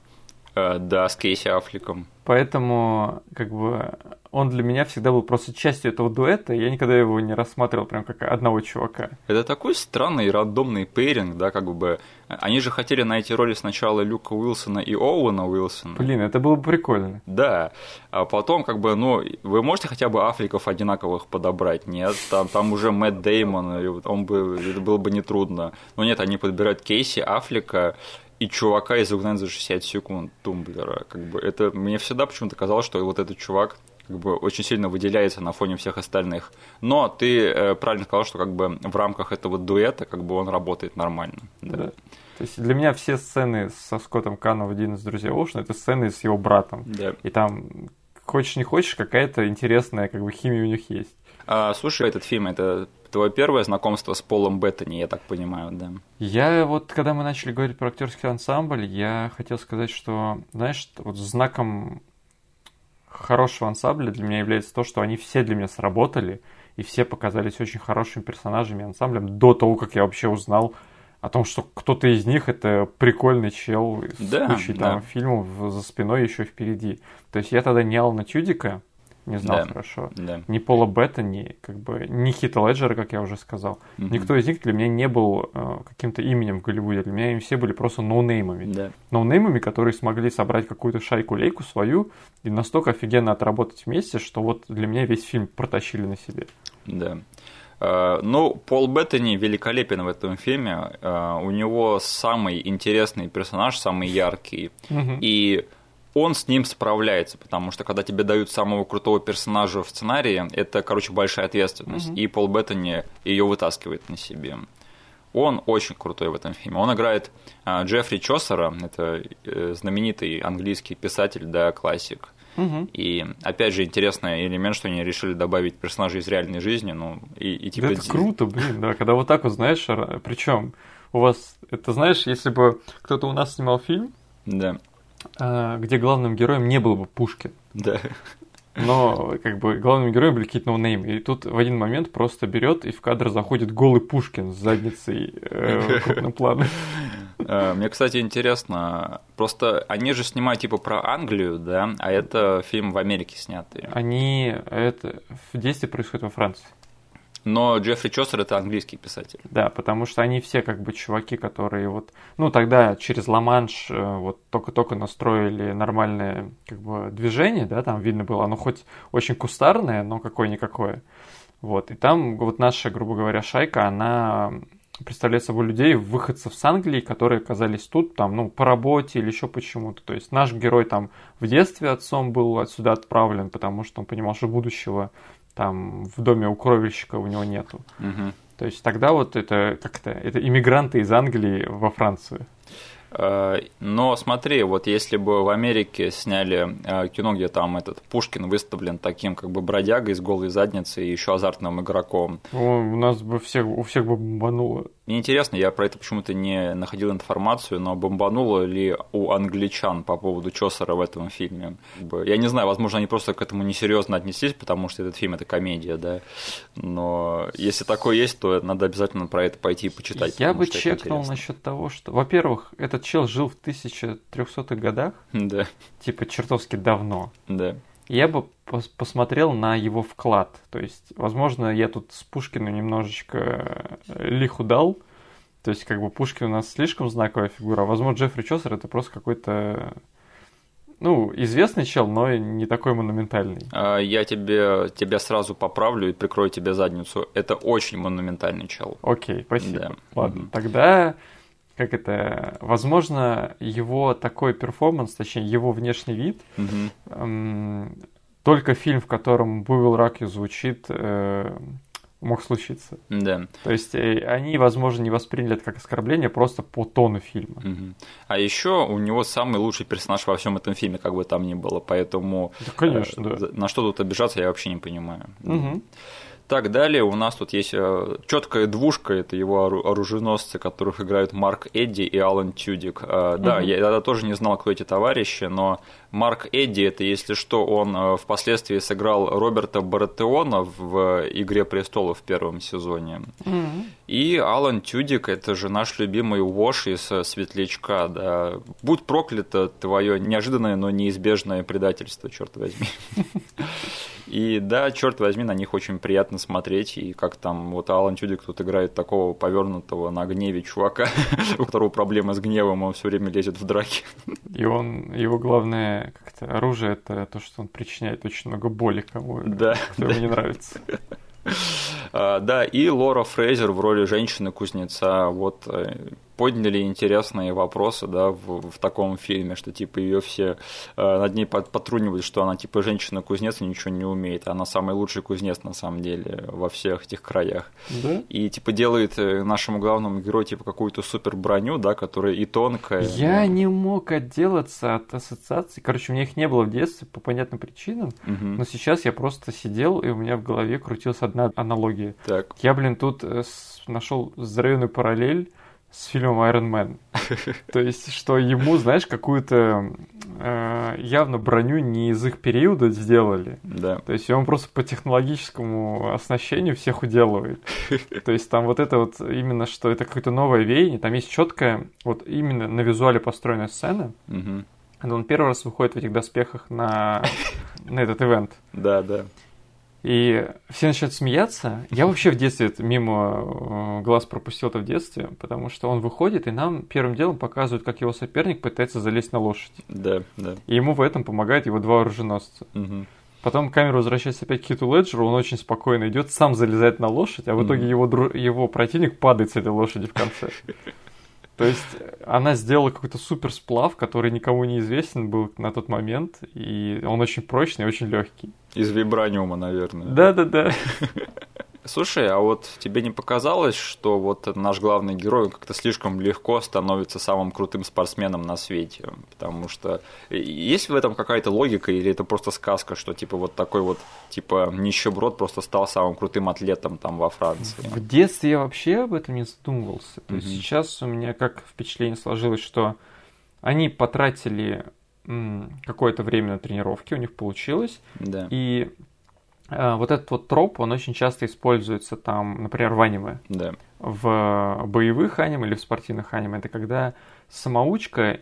Э, Да, с Кейси Аффлеком. Поэтому как бы он для меня всегда был просто частью этого дуэта, и я никогда его не рассматривал прям как одного чувака. Это такой странный рандомный пейринг, да, как бы. Они же хотели на эти роли сначала Люка Уилсона и Оуэна Уилсона. Блин, это было бы прикольно. Да, а потом, как бы, ну, вы можете хотя бы Аффлеков одинаковых подобрать? Нет, там, там уже Мэтт Дэймон, он бы, это было бы нетрудно. Но нет, они подбирают Кейси Аффлека и чувака из «Угнать за 60 секунд» Тумблера. Как бы это мне всегда почему-то казалось, что вот этот чувак как бы очень сильно выделяется на фоне всех остальных. Но ты э, правильно сказал, что как бы в рамках этого дуэта как бы он работает нормально. Да. Да. То есть для меня все сцены со Скоттом Каном в один из друзей Оушена это сцены с его братом. Да. И там, хочешь не хочешь, какая-то интересная как бы химия у них есть. А, слушай, этот фильм это твое первое знакомство с Полом Беттани, я так понимаю, да? Я вот, когда мы начали говорить про актерский ансамбль, я хотел сказать, что, знаешь, вот знаком хорошего ансамбля для меня является то, что они все для меня сработали, и все показались очень хорошими персонажами ансамблем до того, как я вообще узнал о том, что кто-то из них это прикольный чел с Да, кучей да. там фильмов за спиной еще впереди. То есть я тогда не Алана Тюдика, не знал Да. хорошо, Да. ни Пола Беттани, как бы, ни Хита Леджера, как я уже сказал. Мгм. Никто из них для меня не был э, каким-то именем в Голливуде. Для меня они все были просто ноунеймами. Да. Ноунеймами, которые смогли собрать какую-то шайку-лейку свою и настолько офигенно отработать вместе, что вот для меня весь фильм протащили на себе. Да. Э, Ну, Пол Беттани великолепен в этом фильме. Э, У него самый интересный персонаж, самый яркий. Мгм. И он с ним справляется, потому что когда тебе дают самого крутого персонажа в сценарии, это, короче, большая ответственность. И Пол Беттани ее вытаскивает на себе. Он очень крутой в этом фильме. Он играет а, Джеффри Чосера, это э, знаменитый английский писатель, да, классик. Мгм. И опять же интересный элемент, что они решили добавить персонажей из реальной жизни, ну и, и типа Да это круто, блин, да, когда вот так вот, знаешь, причем у вас, это знаешь, если бы кто-то у нас снимал фильм, Да, где главным героем не был бы Пушкин, да, но как бы главными героями были какие-то ноунеймы. И тут в один момент просто берет и в кадр заходит голый Пушкин с задницей э, крупным планом. Э, Мне, кстати, интересно, просто они же снимают типа про Англию, да, а это фильм в Америке снятый. Они это действие происходит во Франции. Но Джеффри Чосер это английский писатель. Да, потому что они все как бы чуваки, которые вот, ну тогда через Ла-Манш э, вот только-только настроили нормальное как бы движение, да, там видно было, оно хоть очень кустарное, но какое-никакое. Вот, и там вот наша, грубо говоря, шайка, она представляет собой людей, выходцев с Англии, которые оказались тут, там, ну, по работе или еще почему-то. То есть наш герой там в детстве отцом был отсюда отправлен, потому что он понимал, что будущего там в доме у кровельщика у него нету. Мгм. То есть тогда вот это как-то это иммигранты из Англии во Францию. Э, Но смотри, вот если бы в Америке сняли э, кино, где там этот Пушкин выставлен таким как бы бродягой с голой задницей и еще азартным игроком, О, у нас бы всех у всех бы бомбануло. Мне интересно, я про это почему-то не находил информацию, но бомбануло ли у англичан по поводу Чосера в этом фильме? Я не знаю, возможно, они просто к этому несерьезно отнеслись, потому что этот фильм это комедия, да. Но если такое есть, то надо обязательно про это пойти и почитать. Я бы это чекнул насчет того, что, во-первых, этот чел жил в 1300-х годах, Да, типа чертовски давно. да. Я бы пос- посмотрел на его вклад. То есть, возможно, я тут с Пушкиным немножечко э, лиху дал. То есть, как бы Пушкин у нас слишком знаковая фигура. а, Возможно, Джеффри Чосер это просто какой-то, ну, известный чел, но не такой монументальный. А, Я тебе, тебя сразу поправлю и прикрою тебе задницу. Это очень монументальный чел. Окей, спасибо. Да. Ладно, Мгм. тогда как это, возможно, его такой перформанс, точнее, его внешний вид, Мгм. эм, только фильм, в котором Бувил Ракью звучит, э, мог случиться. Да. То есть э, они, возможно, не восприняли это как оскорбление просто по тону фильма. Мгм. А еще у него самый лучший персонаж во всем этом фильме, как бы там ни было, поэтому Да, конечно, э, да. на что тут обижаться, я вообще не понимаю. Мгм. Так, далее у нас тут есть четкая двушка, это его ору- оруженосцы, которых играют Марк Эдди и Алан Тюдик. Э, Да, Мгм. я тогда тоже не знал, кто эти товарищи, но Марк Эдди, это, если что, он э, впоследствии сыграл Роберта Баратеона в «Игре престолов» в первом сезоне. Мгм. И Алан Тюдик, это же наш любимый Вош из э, «Светлячка», да. Будь проклято твое неожиданное, но неизбежное предательство, черт возьми. И да, черт возьми, на них очень приятно смотреть, и как там вот Алан Тюдик тут играет такого повернутого на гневе чувака, у которого проблемы с гневом, он все время лезет в драки. И он, его главное как-то оружие это то, что он причиняет очень много боли кому, Да, кто ему не нравится. А, Да, и Лора Фрейзер в роли женщины-кузнеца. Вот э, подняли интересные вопросы, да, в, в таком фильме, что типа ее все э, над ней потрунивают, что она типа женщина-кузнец и ничего не умеет. Она самый лучший кузнец на самом деле во всех этих краях. Да? И типа делает э, нашему главному герою типа какую-то супер броню, да, которая и тонкая. Я да. не мог отделаться от ассоциаций. Короче, у меня их не было в детстве по понятным причинам. Мгм. Но сейчас я просто сидел, и у меня в голове крутилась одна аналогия. Так. Я, блин, тут нашел здоровенную параллель с фильмом Iron Man. То есть, что ему, знаешь, какую-то э, явно броню не из их периода сделали. Да. То есть, он просто по технологическому оснащению всех уделывает. То есть, там вот это вот именно, что это какое-то новое веяние, там есть четкая, вот именно на визуале построенная сцена. Когда Он первый раз выходит в этих доспехах на, на этот ивент. Да, да. И все начинают смеяться. Я вообще в детстве мимо э, глаз пропустил это в детстве, потому что он выходит, и нам первым делом показывают, как его соперник пытается залезть на лошадь. Да, да. И ему в этом помогают его два оруженосца. Мгм. Потом камера возвращается опять к Хиту Леджеру, он очень спокойно идет, сам залезает на лошадь, а в итоге Мгм. его, дру- его противник падает с этой лошади в конце. То есть она сделала какой-то супер сплав, который никому не известен был на тот момент, и он очень прочный очень легкий. Из вибраниума, наверное. Да-да-да. Слушай, а вот тебе не показалось, что вот наш главный герой как-то слишком легко становится самым крутым спортсменом на свете? Потому что есть в этом какая-то логика или это просто сказка, что типа вот такой вот типа нищеброд просто стал самым крутым атлетом там во Франции? В детстве я вообще об этом не задумывался. То есть Мгм. сейчас у меня как впечатление сложилось, что они потратили какое-то время на тренировки, у них получилось. Да, И вот этот вот троп, он очень часто используется там, например, в аниме. да. В боевых аниме или в спортивных аниме. Это когда самоучка,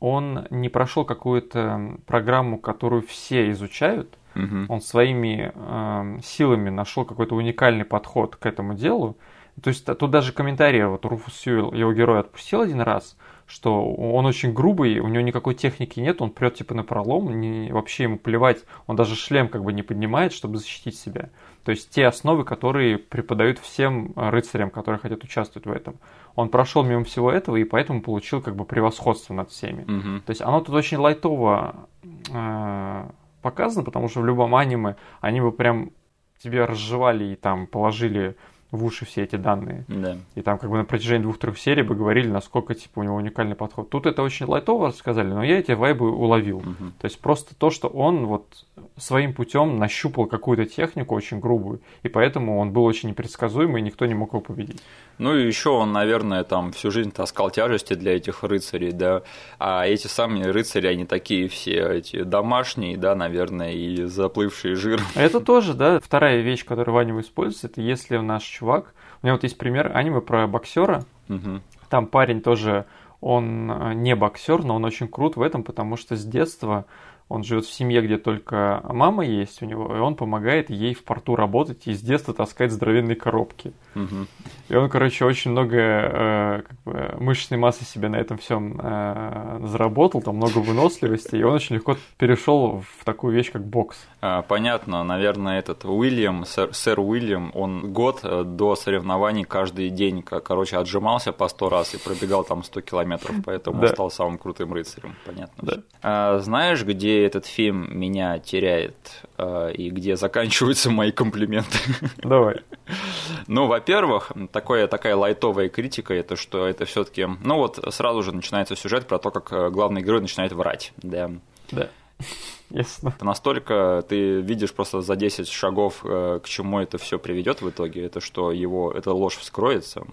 он не прошел какую-то программу, которую все изучают, Мгм. он своими э, силами нашел какой-то уникальный подход к этому делу. То есть тут даже комментарий, вот Руфус Сьюэлл, его герой отпустил один раз, что он очень грубый, у него никакой техники нет, он прет типа на пролом, не, вообще ему плевать, он даже шлем как бы не поднимает, чтобы защитить себя. То есть те основы, которые преподают всем рыцарям, которые хотят участвовать в этом. Он прошел мимо всего этого и поэтому получил как бы превосходство над всеми. Мгм. То есть оно тут очень лайтово э, показано, потому что в любом аниме они бы прям тебе разжевали и там положили в уши все эти данные. Да. И там как бы на протяжении двух-трех серий бы говорили, насколько типа у него уникальный подход. Тут это очень лайтово рассказали, но я эти вайбы уловил. Мгм. То есть просто то, что он вот своим путем нащупал какую-то технику очень грубую, и поэтому он был очень непредсказуемый, и никто не мог его победить. Ну и еще он, наверное, там всю жизнь таскал тяжести для этих рыцарей, да. А эти сами рыцари, они такие все эти домашние, да, наверное, и заплывшие жиром. А Это тоже, да, вторая вещь, которая в аниме используется, это если наш чувак... У меня вот есть пример аниме про боксера. Мгм. Там парень тоже, он э, не боксер, но он очень крут в этом, потому что с детства он живет в семье, где только мама есть у него, и он помогает ей в порту работать и с детства таскать здоровенные коробки. Мгм. И он, короче, очень много э, как бы, мышечной массы себе на этом всем э, заработал, там много выносливости, и он очень легко перешел в такую вещь, как бокс. А, Понятно, наверное, этот Уильям, сэр, сэр Уильям, он год э, до соревнований каждый день, ко- короче, отжимался по сто раз и пробегал там 100 километров, поэтому он Да. стал самым крутым рыцарем, понятно. Да. А, знаешь, где этот фильм меня теряет а, и где заканчиваются мои комплименты? Давай. Ну, во-первых, такое, такая лайтовая критика, это что это все-таки, ну вот сразу же начинается сюжет про то, как э, главный герой начинает врать, да. Да. Ясно. Это настолько ты видишь просто за 10 шагов, э, к чему это все приведет в итоге, это что его эта ложь вскроется,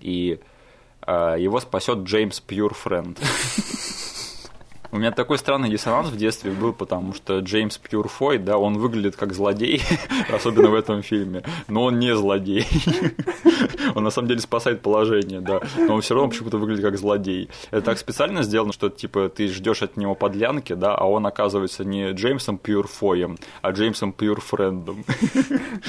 и э, его спасет Джеймс Пьюр Френд. У меня такой странный диссонанс в детстве был, потому что Джеймс Пьюрфой, да, он выглядит как злодей, особенно в этом фильме, но он не злодей. Он на самом деле спасает положение, да, но он все равно почему-то выглядит как злодей. Это так специально сделано, что типа ты ждешь от него подлянки, да, а он оказывается не Джеймсом Пьюрфоем, а Джеймсом Пьюрфрендом.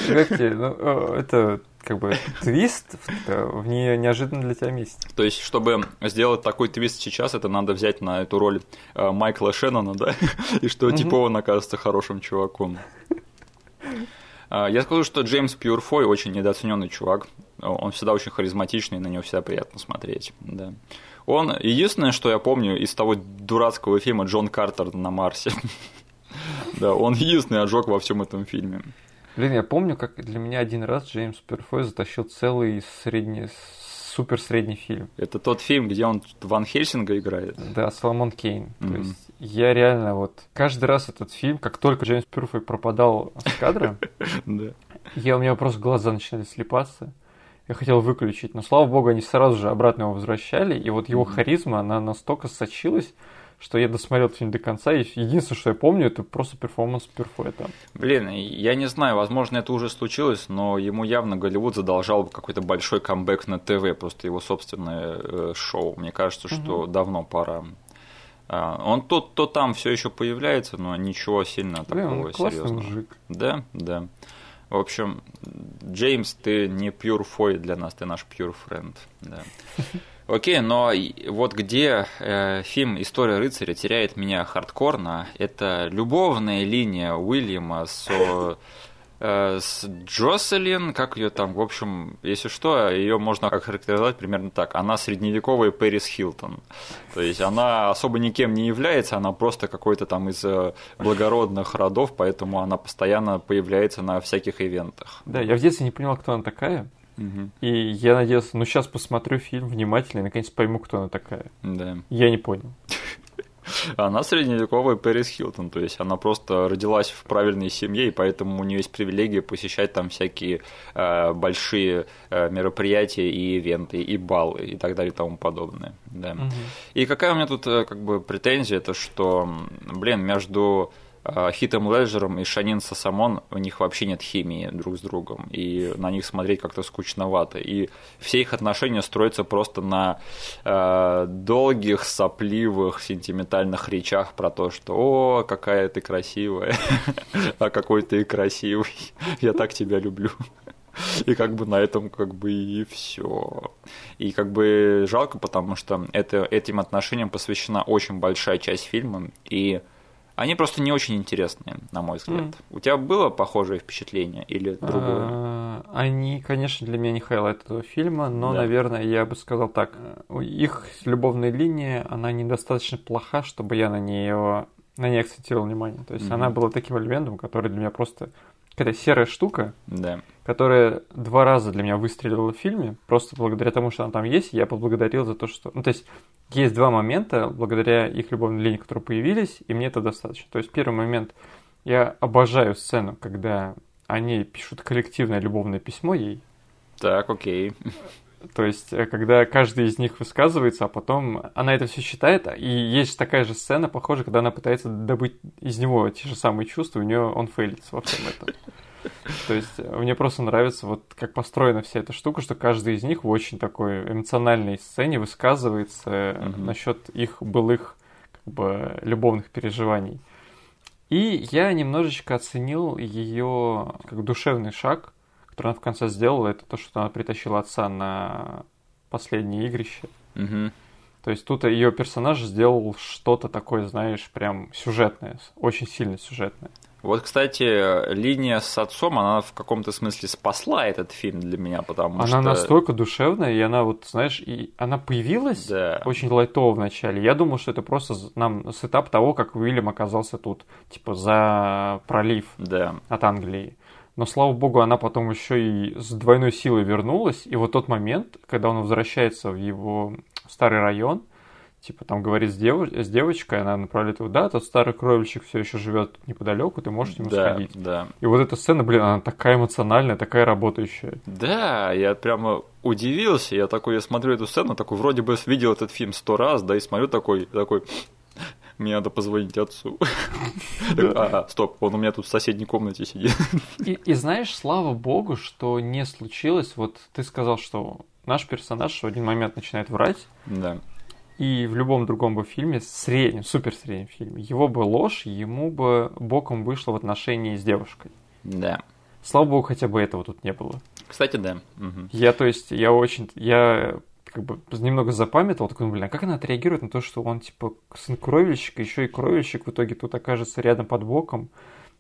Тебе? Ну, э, это как бы твист в, э, в не, неожиданно для тебя месте. То есть, чтобы сделать такой твист сейчас, это надо взять на эту роль э, Майкла Шеннона, да, и что типа он окажется хорошим чуваком. А, Я скажу, что Джеймс Пьюрфой очень недооцененный чувак. Он всегда очень харизматичный, на него всегда приятно смотреть. Да. Он единственное, что я помню из того дурацкого фильма Джон Картер на Марсе. Да, он единственный ожог во всем этом фильме. Блин, я помню, как для меня один раз Джеймс Перфой затащил целый средний, супер средний фильм. Это тот фильм, где он Ван Хельсинга играет. Да, Соломон Кейн. То Мгм. есть я реально вот каждый раз этот фильм, как только Джеймс Перфой пропадал с кадра, я, у меня просто глаза начинали слепаться. Я хотел выключить, но слава богу, они сразу же обратно его возвращали, и вот его харизма, она настолько сочилась, что я досмотрел фильм до конца, и единственное, что я помню, это просто перформанс Пьюрфоя там. Блин, я не знаю, возможно, это уже случилось, но ему явно Голливуд задолжал какой-то большой камбэк на ТВ, просто его собственное э, шоу. Мне кажется, что давно пора. А, Он то, то там все еще появляется, но ничего сильно Блин, такого он серьезного. мужик. Да, да. В общем, Джеймс, ты не pure фой для нас, ты наш pure friend. Да. Окей, но вот где э, фильм «История рыцаря» теряет меня хардкорно, это любовная линия Уильяма со, э, с Джоселин, как ее там, в общем, если что, ее можно охарактеризовать примерно так. Она средневековая Пэрис Хилтон. То есть она особо никем не является, она просто какой-то там из э, благородных родов, поэтому она постоянно появляется на всяких ивентах. Да, я в детстве не понял, кто она такая. И я надеялся, ну сейчас посмотрю фильм внимательно и наконец пойму, кто она такая. Да. Я не понял. Она средневековая Пэрис Хилтон, то есть она просто родилась в правильной семье, и поэтому у нее есть привилегия посещать там всякие э, большие э, мероприятия и ивенты, и баллы, и так далее, и тому подобное. Да. Мгм. И какая у меня тут э, как бы претензия, это что, блин, между Хитом Леджером и Шанин Сасамон у них вообще нет химии друг с другом, и на них смотреть как-то скучновато. И все их отношения строятся просто на э, долгих, сопливых, сентиментальных речах про то, что «О, какая ты красивая, а какой ты красивый, я так тебя люблю». И как бы на этом как бы и все. И как бы жалко, потому что это, этим отношениям посвящена очень большая часть фильма, и они просто не очень интересные, на мой взгляд. Мгм. У тебя было похожее впечатление или другое? А, Они, конечно, для меня не highlight этого фильма, но, Да. наверное, я бы сказал так. Их любовная линия, она недостаточно плоха, чтобы я на нее на ней акцентировал внимание. То есть Мгм. она была таким элементом, который для меня просто какая-то серая штука, Да. Которая два раза для меня выстрелила в фильме, просто благодаря тому, что она там есть, я поблагодарил за то, что... Ну, то есть, есть два момента, благодаря их любовной линии, которые появились, и мне это достаточно. То есть, первый момент, я обожаю сцену, когда они пишут коллективное любовное письмо ей, Так, окей. то есть, э, когда каждый из них высказывается, а потом она это все считает, и есть такая же сцена, похожая, когда она пытается добыть из него те же самые чувства, у нее он фейлится во всем этом. То есть, э, мне просто нравится вот как построена вся эта штука, что каждый из них в очень такой эмоциональной сцене высказывается Мгм. насчет их былых как бы любовных переживаний. И я немножечко оценил ее как душевный шаг, который она в конце сделала. Это то, что она притащила отца на последнее игрище. Мгм. То есть тут ее персонаж сделал что-то такое, знаешь, прям сюжетное, очень сильно сюжетное. Вот, кстати, линия с отцом, она в каком-то смысле спасла этот фильм для меня, потому она что... настолько душевная, и она вот, знаешь, и она появилась Да. очень лайтово в начале. Я думал, что это просто нам сетап того, как Уильям оказался тут, типа, за пролив Да. от Англии. Но, слава богу, она потом еще и с двойной силой вернулась. И вот тот момент, когда он возвращается в его старый район, типа там говорит с, дев- с девочкой, она направляет его, да, тот старый кровельщик все еще живет неподалеку, ты можешь к нему Да, сходить. да. И вот эта сцена, блин, она такая эмоциональная, такая работающая. Да, я прямо удивился. Я такой, я смотрю эту сцену, такой, вроде бы видел этот фильм сто раз, да, и смотрю такой, такой, мне надо позвонить отцу. А, Стоп, он у меня тут в соседней комнате сидит. И, и знаешь, слава богу, что не случилось. Вот ты сказал, что наш персонаж в один момент начинает врать, Да. И в любом другом бы фильме, среднем, супер среднем фильме, его бы ложь, ему бы боком вышло в отношении с девушкой. Да. Слава богу, хотя бы этого тут не было. Кстати, да. Мгм. Я, то есть, я очень, я как бы немного запамятовал, такой, блин, а как она отреагирует на то, что он, типа, сын кровельщика, еще и кровельщик в итоге тут окажется рядом под боком.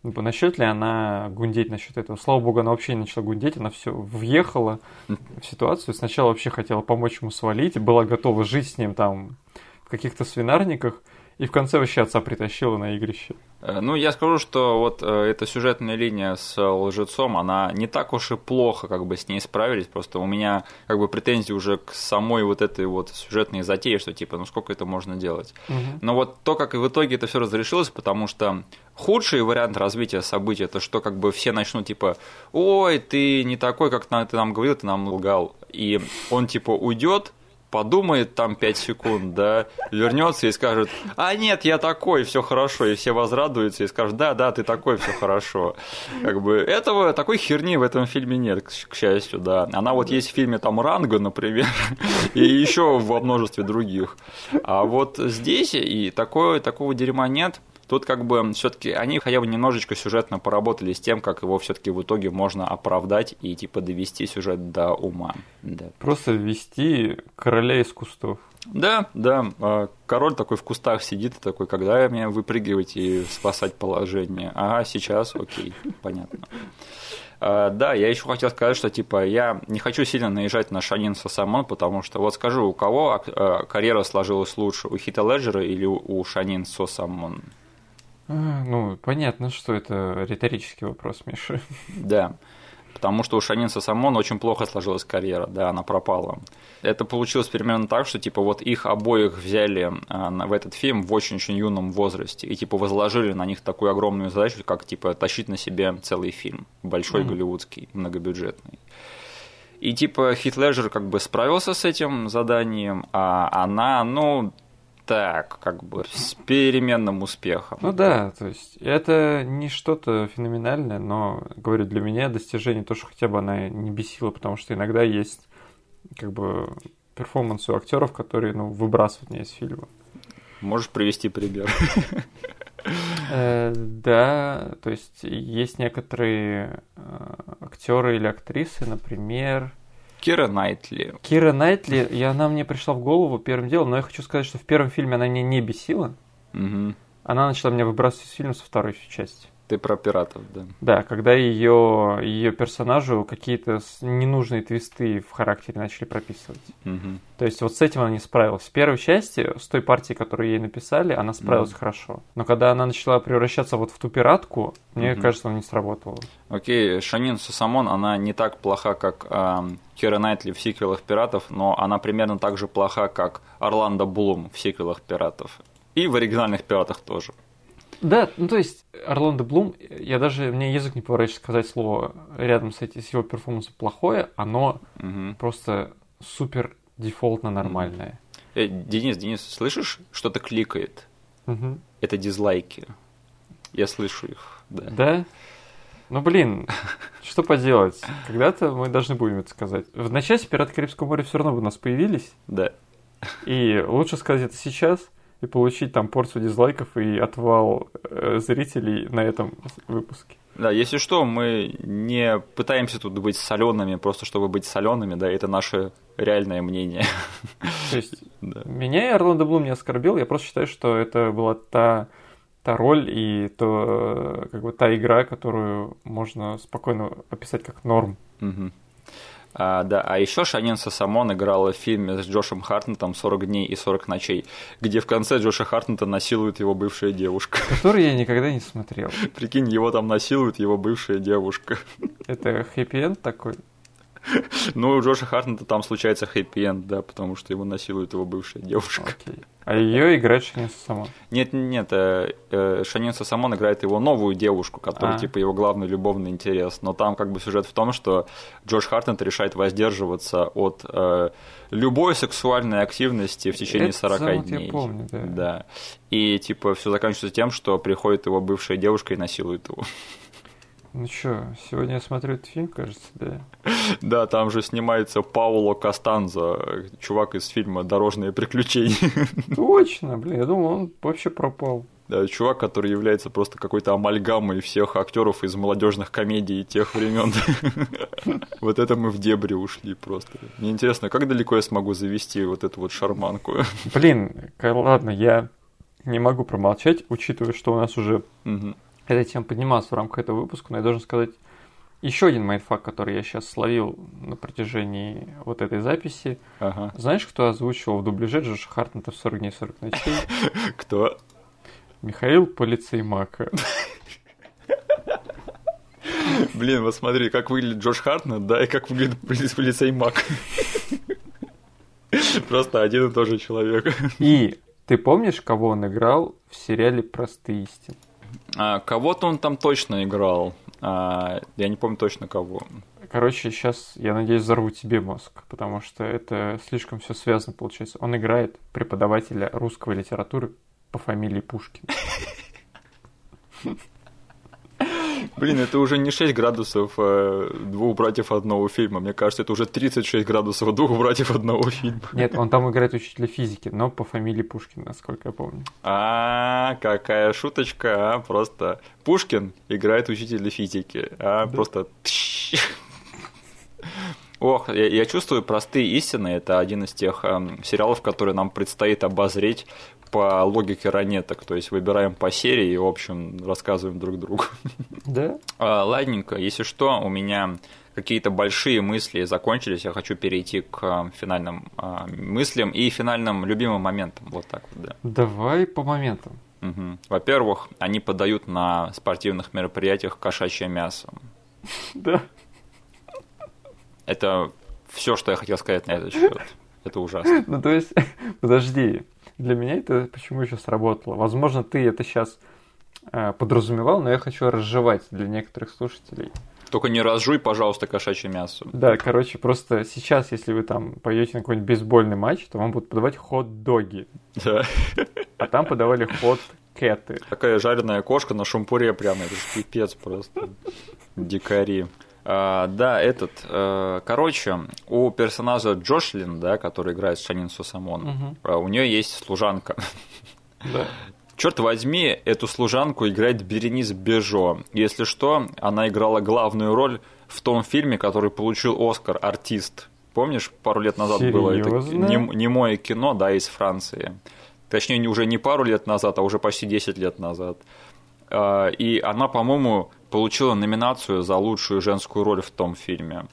Ну, начнет ли она гундеть насчет этого? Слава богу, она вообще не начала гундеть, она все въехала в ситуацию. Сначала вообще хотела помочь ему свалить, была готова жить с ним там в каких-то свинарниках, и в конце вообще отца притащила на игрище. Э, Ну, я скажу, что вот э, эта сюжетная линия с лжецом, она не так уж и плохо как бы с ней справились, просто у меня как бы претензии уже к самой вот этой вот сюжетной затее, что типа, ну сколько это можно делать. Но вот то, как и в итоге это все разрешилось, потому что худший вариант развития событий, это что как бы все начнут типа, ой, ты не такой, как ты нам говорил, ты нам лгал. И он типа уйдет, подумает там 5 секунд, да, вернется и скажет, а нет, я такой, все хорошо, и все возрадуются и скажут, да, да, ты такой, все хорошо. Как бы этого, такой херни в этом фильме нет, к счастью, да. Она вот есть в фильме там Ранго, например, и еще во множестве других. А вот здесь и такое, такого дерьма нет. Тут как бы все-таки они хотя бы немножечко сюжетно поработали с тем, как его все-таки в итоге можно оправдать и типа довести сюжет до ума. Да. Просто ввести короля из кустов. Да, да. а, Король такой в кустах сидит и такой, когда меня выпрыгивать и спасать положение? Ага, сейчас, окей, понятно. А, Да, я еще хотел сказать, что типа я не хочу сильно наезжать на Шанин Сосамон, потому что вот скажу, у кого э, карьера сложилась лучше, у Хита Леджера или у- у Шанин Сосамон? Ну, понятно, что это риторический вопрос, Миша. Да. Потому что у Шанин Сосамон очень плохо сложилась карьера, да, она пропала. Это получилось примерно так, что типа вот их обоих взяли а, в этот фильм в очень-очень юном возрасте и типа возложили на них такую огромную задачу, как типа тащить на себе целый фильм, большой Мгм. голливудский, многобюджетный. И типа Хит Леджер как бы справился с этим заданием, а она, ну, так, как бы с переменным успехом. Ну да, то есть это не что-то феноменальное, но, говорю, для меня достижение то, что хотя бы она не бесила, потому что иногда есть как бы перформансы у актеров, которые, ну, выбрасывают меня из фильма. Можешь привести пример? Э, да, то есть есть некоторые актеры или актрисы, например, Кира Найтли. Кира Найтли, и она мне пришла в голову первым делом, но я хочу сказать, что в первом фильме она меня не бесила. Мгм. Она начала меня выбрасывать из фильма со второй части. Ты про пиратов, да. Да, когда ее, ее персонажу какие-то ненужные твисты в характере начали прописывать. Мгм. То есть вот с этим она не справилась. В первой части, с той партией, которую ей написали, она справилась Мгм. хорошо. Но когда она начала превращаться вот в ту пиратку, мне Мгм. кажется, она не сработала. Окей, Шанин Сусамон, она не так плоха, как ам, Кира Найтли в сиквелах «Пиратов», но она примерно так же плоха, как Орландо Блум в сиквелах «Пиратов». И в оригинальных «Пиратах» тоже. Да, ну то есть Орландо Блум, я даже, мне язык не поворачивается сказать слово рядом с, этим, с его перформансом плохое, оно Мгм. просто супер дефолтно нормальное. Э, Денис, Денис, слышишь, что-то кликает? Мгм. Это дизлайки. Я слышу их, да. Да? Ну, блин, что поделать? Когда-то мы должны будем это сказать. В начале «Пираты Карибского моря» все равно бы у нас появились, Да. и лучше сказать это сейчас, и получить там порцию дизлайков и отвал э, зрителей на этом выпуске. Да, если что, мы не пытаемся тут быть солеными, просто чтобы быть солеными, да, это наше реальное мнение. То есть да. меня и Орландо Блум не оскорбил, я просто считаю, что это была та, та роль и то, как бы, та игра, которую можно спокойно описать как норм. Угу. А, да, а еще Шаннин Соссамон играла в фильме с Джошем Хартнетом «40 дней и 40 ночей», где в конце Джоша Хартнета насилует его бывшая девушка. Который я никогда не смотрел. Прикинь, его там насилует его бывшая девушка. Это хэппи-энд такой? Ну, у Джоша Хартнета там случается хэппи-энд, да, потому что его насилует его бывшая девушка. Окей. А ее играет Шаннин Соссамон? Нет, нет, э, э, Шаннин Соссамон играет его новую девушку, которая а. типа его главный любовный интерес. Но там как бы сюжет в том, что Джош Хартнет решает воздерживаться от э, любой сексуальной активности в течение Это 40 дней. Я помню, да. да. И типа все заканчивается тем, что приходит его бывшая девушка и насилует его. Ну что, сегодня я смотрю этот фильм, кажется, да? Да, там же снимается Пауло Кастанза, чувак из фильма «Дорожные приключения». Точно, блин, я думал, он вообще пропал. Да, чувак, который является просто какой-то амальгамой всех актеров из молодежных комедий тех времен. Вот это мы в дебри ушли просто. Мне интересно, как далеко я смогу завести вот эту вот шарманку? Блин, ладно, я не могу промолчать, учитывая, что у нас уже эта тема поднималась в рамках этого выпуска, но я должен сказать еще один mindfuck, который я сейчас словил на протяжении вот этой записи. Ага. Знаешь, кто озвучивал в дубляже Джоша Хартнета в 40 дней 40 ночей? Кто? Михаил Полицеймака. Блин, вот смотри, как выглядит Джош Хартнет, да, и как выглядит полицеймак. Просто один и тот же человек. И ты помнишь, кого он играл в сериале «Простые истины»? А, кого-то он там точно играл. А, я не помню точно кого. Короче, сейчас, я надеюсь, взорву тебе мозг, потому что это слишком все связано получается. Он играет преподавателя русской литературы по фамилии Пушкин. Блин, это уже не 6 градусов э, двух братьев одного фильма. Мне кажется, это уже 36 градусов двух братьев одного фильма. Нет, он там играет учителя физики, но по фамилии Пушкин, насколько я помню. А, какая шуточка, а? Просто Пушкин играет учителя физики, а? Да. Просто... Ох, я, я чувствую простые истины. Это один из тех э, сериалов, которые нам предстоит обозреть по логике ранеток, то есть выбираем по серии и, в общем, рассказываем друг другу. Да? А, ладненько, если что, у меня какие-то большие мысли закончились, я хочу перейти к а, финальным а, мыслям и финальным любимым моментам, вот так вот, да. Давай по моментам. Угу. Во-первых, они подают на спортивных мероприятиях кошачье мясо. Да. Это все, что я хотел сказать на этот счет. Это ужасно. Ну, то есть, подожди, для меня это почему еще сработало. Возможно, ты это сейчас э, подразумевал, но я хочу разжевать для некоторых слушателей. Только не разжуй, пожалуйста, кошачье мясо. Да, короче, просто сейчас, если вы там пойдете на какой-нибудь бейсбольный матч, то вам будут подавать хот-доги. Да. А там подавали хот-кэты. Такая жареная кошка на шампуре прямо, это же пипец просто. Дикари. А, да, этот, э, короче, у персонажа Джошлин, да, который играет Шанин Сусамон, угу. у нее есть служанка. Да. Черт возьми, эту служанку играет Беренис Бежо. Если что, она играла главную роль в том фильме, который получил Оскар «Артист». Помнишь, пару лет назад Серьезно? было это немое кино, да, из Франции. Точнее, уже не пару лет назад, а уже почти 10 лет назад. А, и она, по-моему, получила номинацию за лучшую женскую роль в том фильме.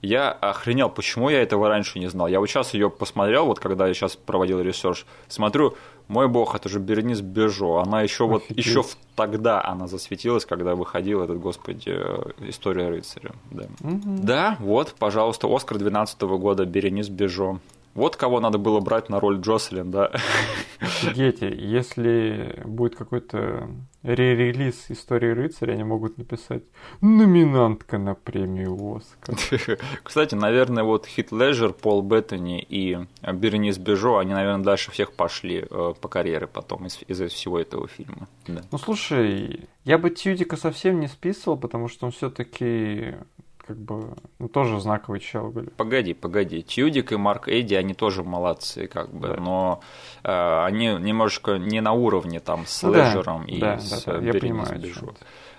Я охренел, почему я этого раньше не знал. Я вот сейчас ее посмотрел, вот когда я сейчас проводил research, смотрю, мой бог, это же Беренис Бежо. Она еще вот еще тогда она засветилась, когда выходил этот, господи, история рыцаря. Да, угу. да вот, пожалуйста, Оскар 2012 года Беренис Бежо. Вот кого надо было брать на роль Джоселин, да. Офигеть, если будет какой-то re-релиз истории рыцаря, они могут написать номинантка на премию Оскар. Кстати, наверное, вот Хит Леджер, Пол Беттани и Бернис Бежо, они, наверное, дальше всех пошли э, по карьере потом из, из всего этого фильма. Да. Ну, слушай, я бы Тьюдика совсем не списывал, потому что он все-таки как бы ну, тоже знаковый чел были. Погоди, погоди. Тьюдик и Марк Эдди, они тоже молодцы, как бы, Да. но э, они немножко не на уровне там с Ну да, Леджером и да, с да, да, я Берни понимаю.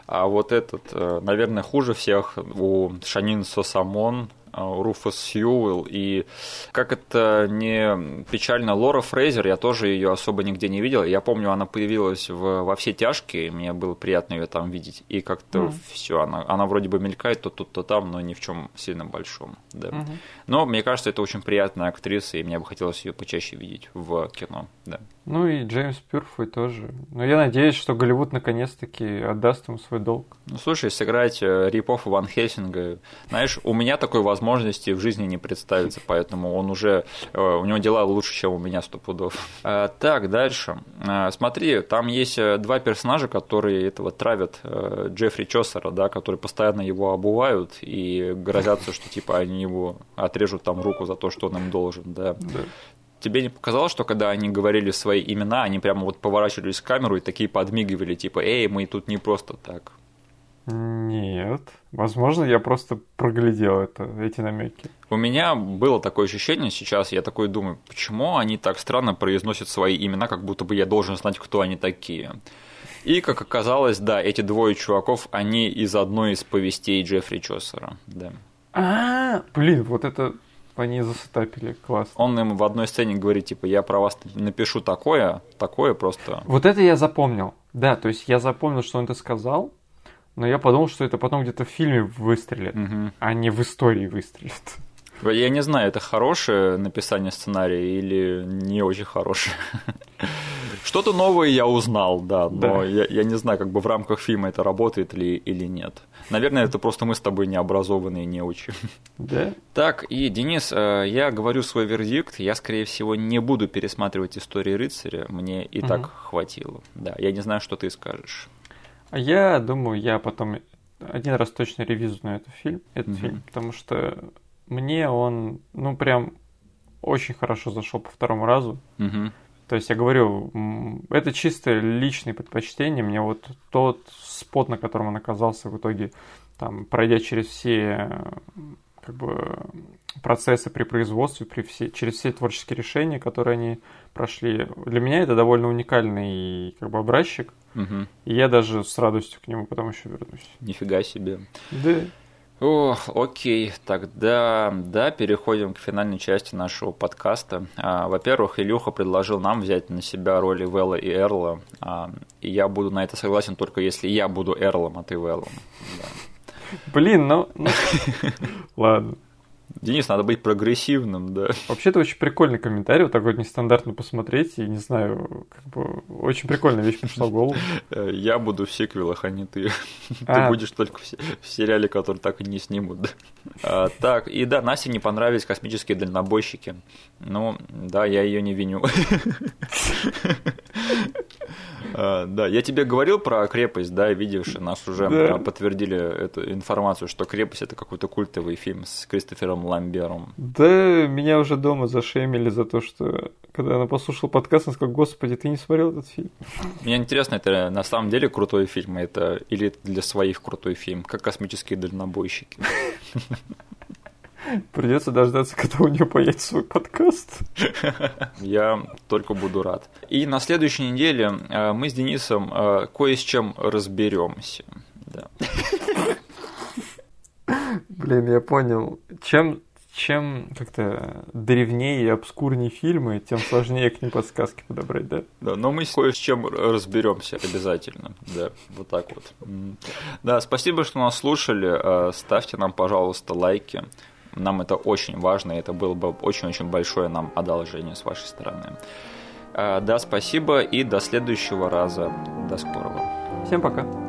А вот этот, э, наверное, хуже всех у Шанин Сосамон, э, Руфус Сьюэлл, и как это не печально, Лора Фрейзер, я тоже ее особо нигде не видел. Я помню, она появилась в, во все тяжкие, мне было приятно ее там видеть. И как-то Мгм. все, она, она вроде бы мелькает то тут, то там, но ни в чем сильно большом. Да. Мгм. Но мне кажется, это очень приятная актриса, и мне бы хотелось ее почаще видеть в кино. Да. Ну и Джеймс Пюрфой тоже. Но я надеюсь, что Голливуд наконец-таки отдаст ему свой долг. Ну, слушай, сыграть э, Рипов Ван Хельсинга, знаешь, у меня такой возможности в жизни не представится, поэтому он уже, э, у него дела лучше, чем у меня сто пудов. Э, Так, дальше. Смотри, там есть два персонажа, которые этого травят Джеффри Чосера, да, которые постоянно его обувают и грозятся, что типа они его отрежут там руку за то, что он им должен, да. Да. Тебе не показалось, что когда они говорили свои имена, они прямо вот поворачивались в камеру и такие подмигивали, типа, эй, мы тут не просто так. Нет. Возможно, я просто проглядел это, эти намеки. У меня было такое ощущение сейчас, я такой думаю, почему они так странно произносят свои имена, как будто бы я должен знать, кто они такие. И, как оказалось, да, эти двое чуваков, они из одной из повестей Джеффри Чосера. Да. А, блин, вот это они засетапили, классно. Он им в одной сцене говорит, типа, я про вас напишу такое, такое просто. Вот это я запомнил. Да, то есть я запомнил, что он это сказал, но я подумал, что это потом где-то в фильме выстрелит, Мгм. а не в истории выстрелит. Я не знаю, это хорошее написание сценария или не очень хорошее. Что-то новое я узнал, да, но Да. Я, я не знаю, как бы в рамках фильма это работает ли или нет. Наверное, это просто мы с тобой необразованные не очень. Да? Так, и, Денис, э, я говорю свой вердикт. Я, скорее всего, не буду пересматривать истории рыцаря. Мне и Мгм. так хватило. Да, я не знаю, что ты скажешь. А я думаю, я потом один раз точно ревизую этот фильм, этот Мгм. фильм, потому что мне он, ну, прям очень хорошо зашел по второму разу. Мгм. То есть я говорю, это чисто личные предпочтения. Мне вот тот спот, на котором он оказался в итоге, там, пройдя через все э, как бы процессы при производстве, при все, через все творческие решения, которые они прошли. Для меня это довольно уникальный как бы образчик. Мгм. И я даже с радостью к нему потом еще вернусь. Нифига себе. Да. Ох, окей, тогда, да, переходим к финальной части нашего подкаста. А, Во-первых, Илюха предложил нам взять на себя роли Вэлла и Эрла, а, и я буду на это согласен только если я буду Эрлом, а ты Вэллом. Да. Блин, ну... ну, Ладно. Денис, надо быть прогрессивным, да. Вообще-то очень прикольный комментарий, вот такой нестандартно посмотреть, и не знаю, как бы очень прикольная вещь пришла в голову. Я буду в сиквелах, а не ты. Ты А. будешь только в в сериале, который так и не снимут. да. А, Так, и да, Насте не понравились космические дальнобойщики. Ну, да, я ее не виню. А, Да, я тебе говорил про крепость, да, видишь, нас уже подтвердили эту информацию, что крепость это какой-то культовый фильм с Кристофером Ламбером. Да, меня уже дома зашемили за то, что когда она послушала подкаст, она сказала, господи, ты не смотрел этот фильм? Мне интересно, это на самом деле крутой фильм, это или для своих крутой фильм, как космические дальнобойщики. Придется дождаться, когда у нее появится свой подкаст. Я только буду рад. И на следующей неделе э, мы с Денисом э, кое с чем разберемся. Да. Блин, я понял. Чем, чем как-то древнее и обскурнее фильмы, тем сложнее к ним подсказки подобрать, да? Да, но мы с кое с чем разберемся обязательно. Да, вот так вот. Да, спасибо, что нас слушали. Э, Ставьте нам, пожалуйста, лайки. Нам это очень важно, и это было бы очень-очень большое нам одолжение с вашей стороны. Э, Да, спасибо и до следующего раза. До скорого. Всем пока.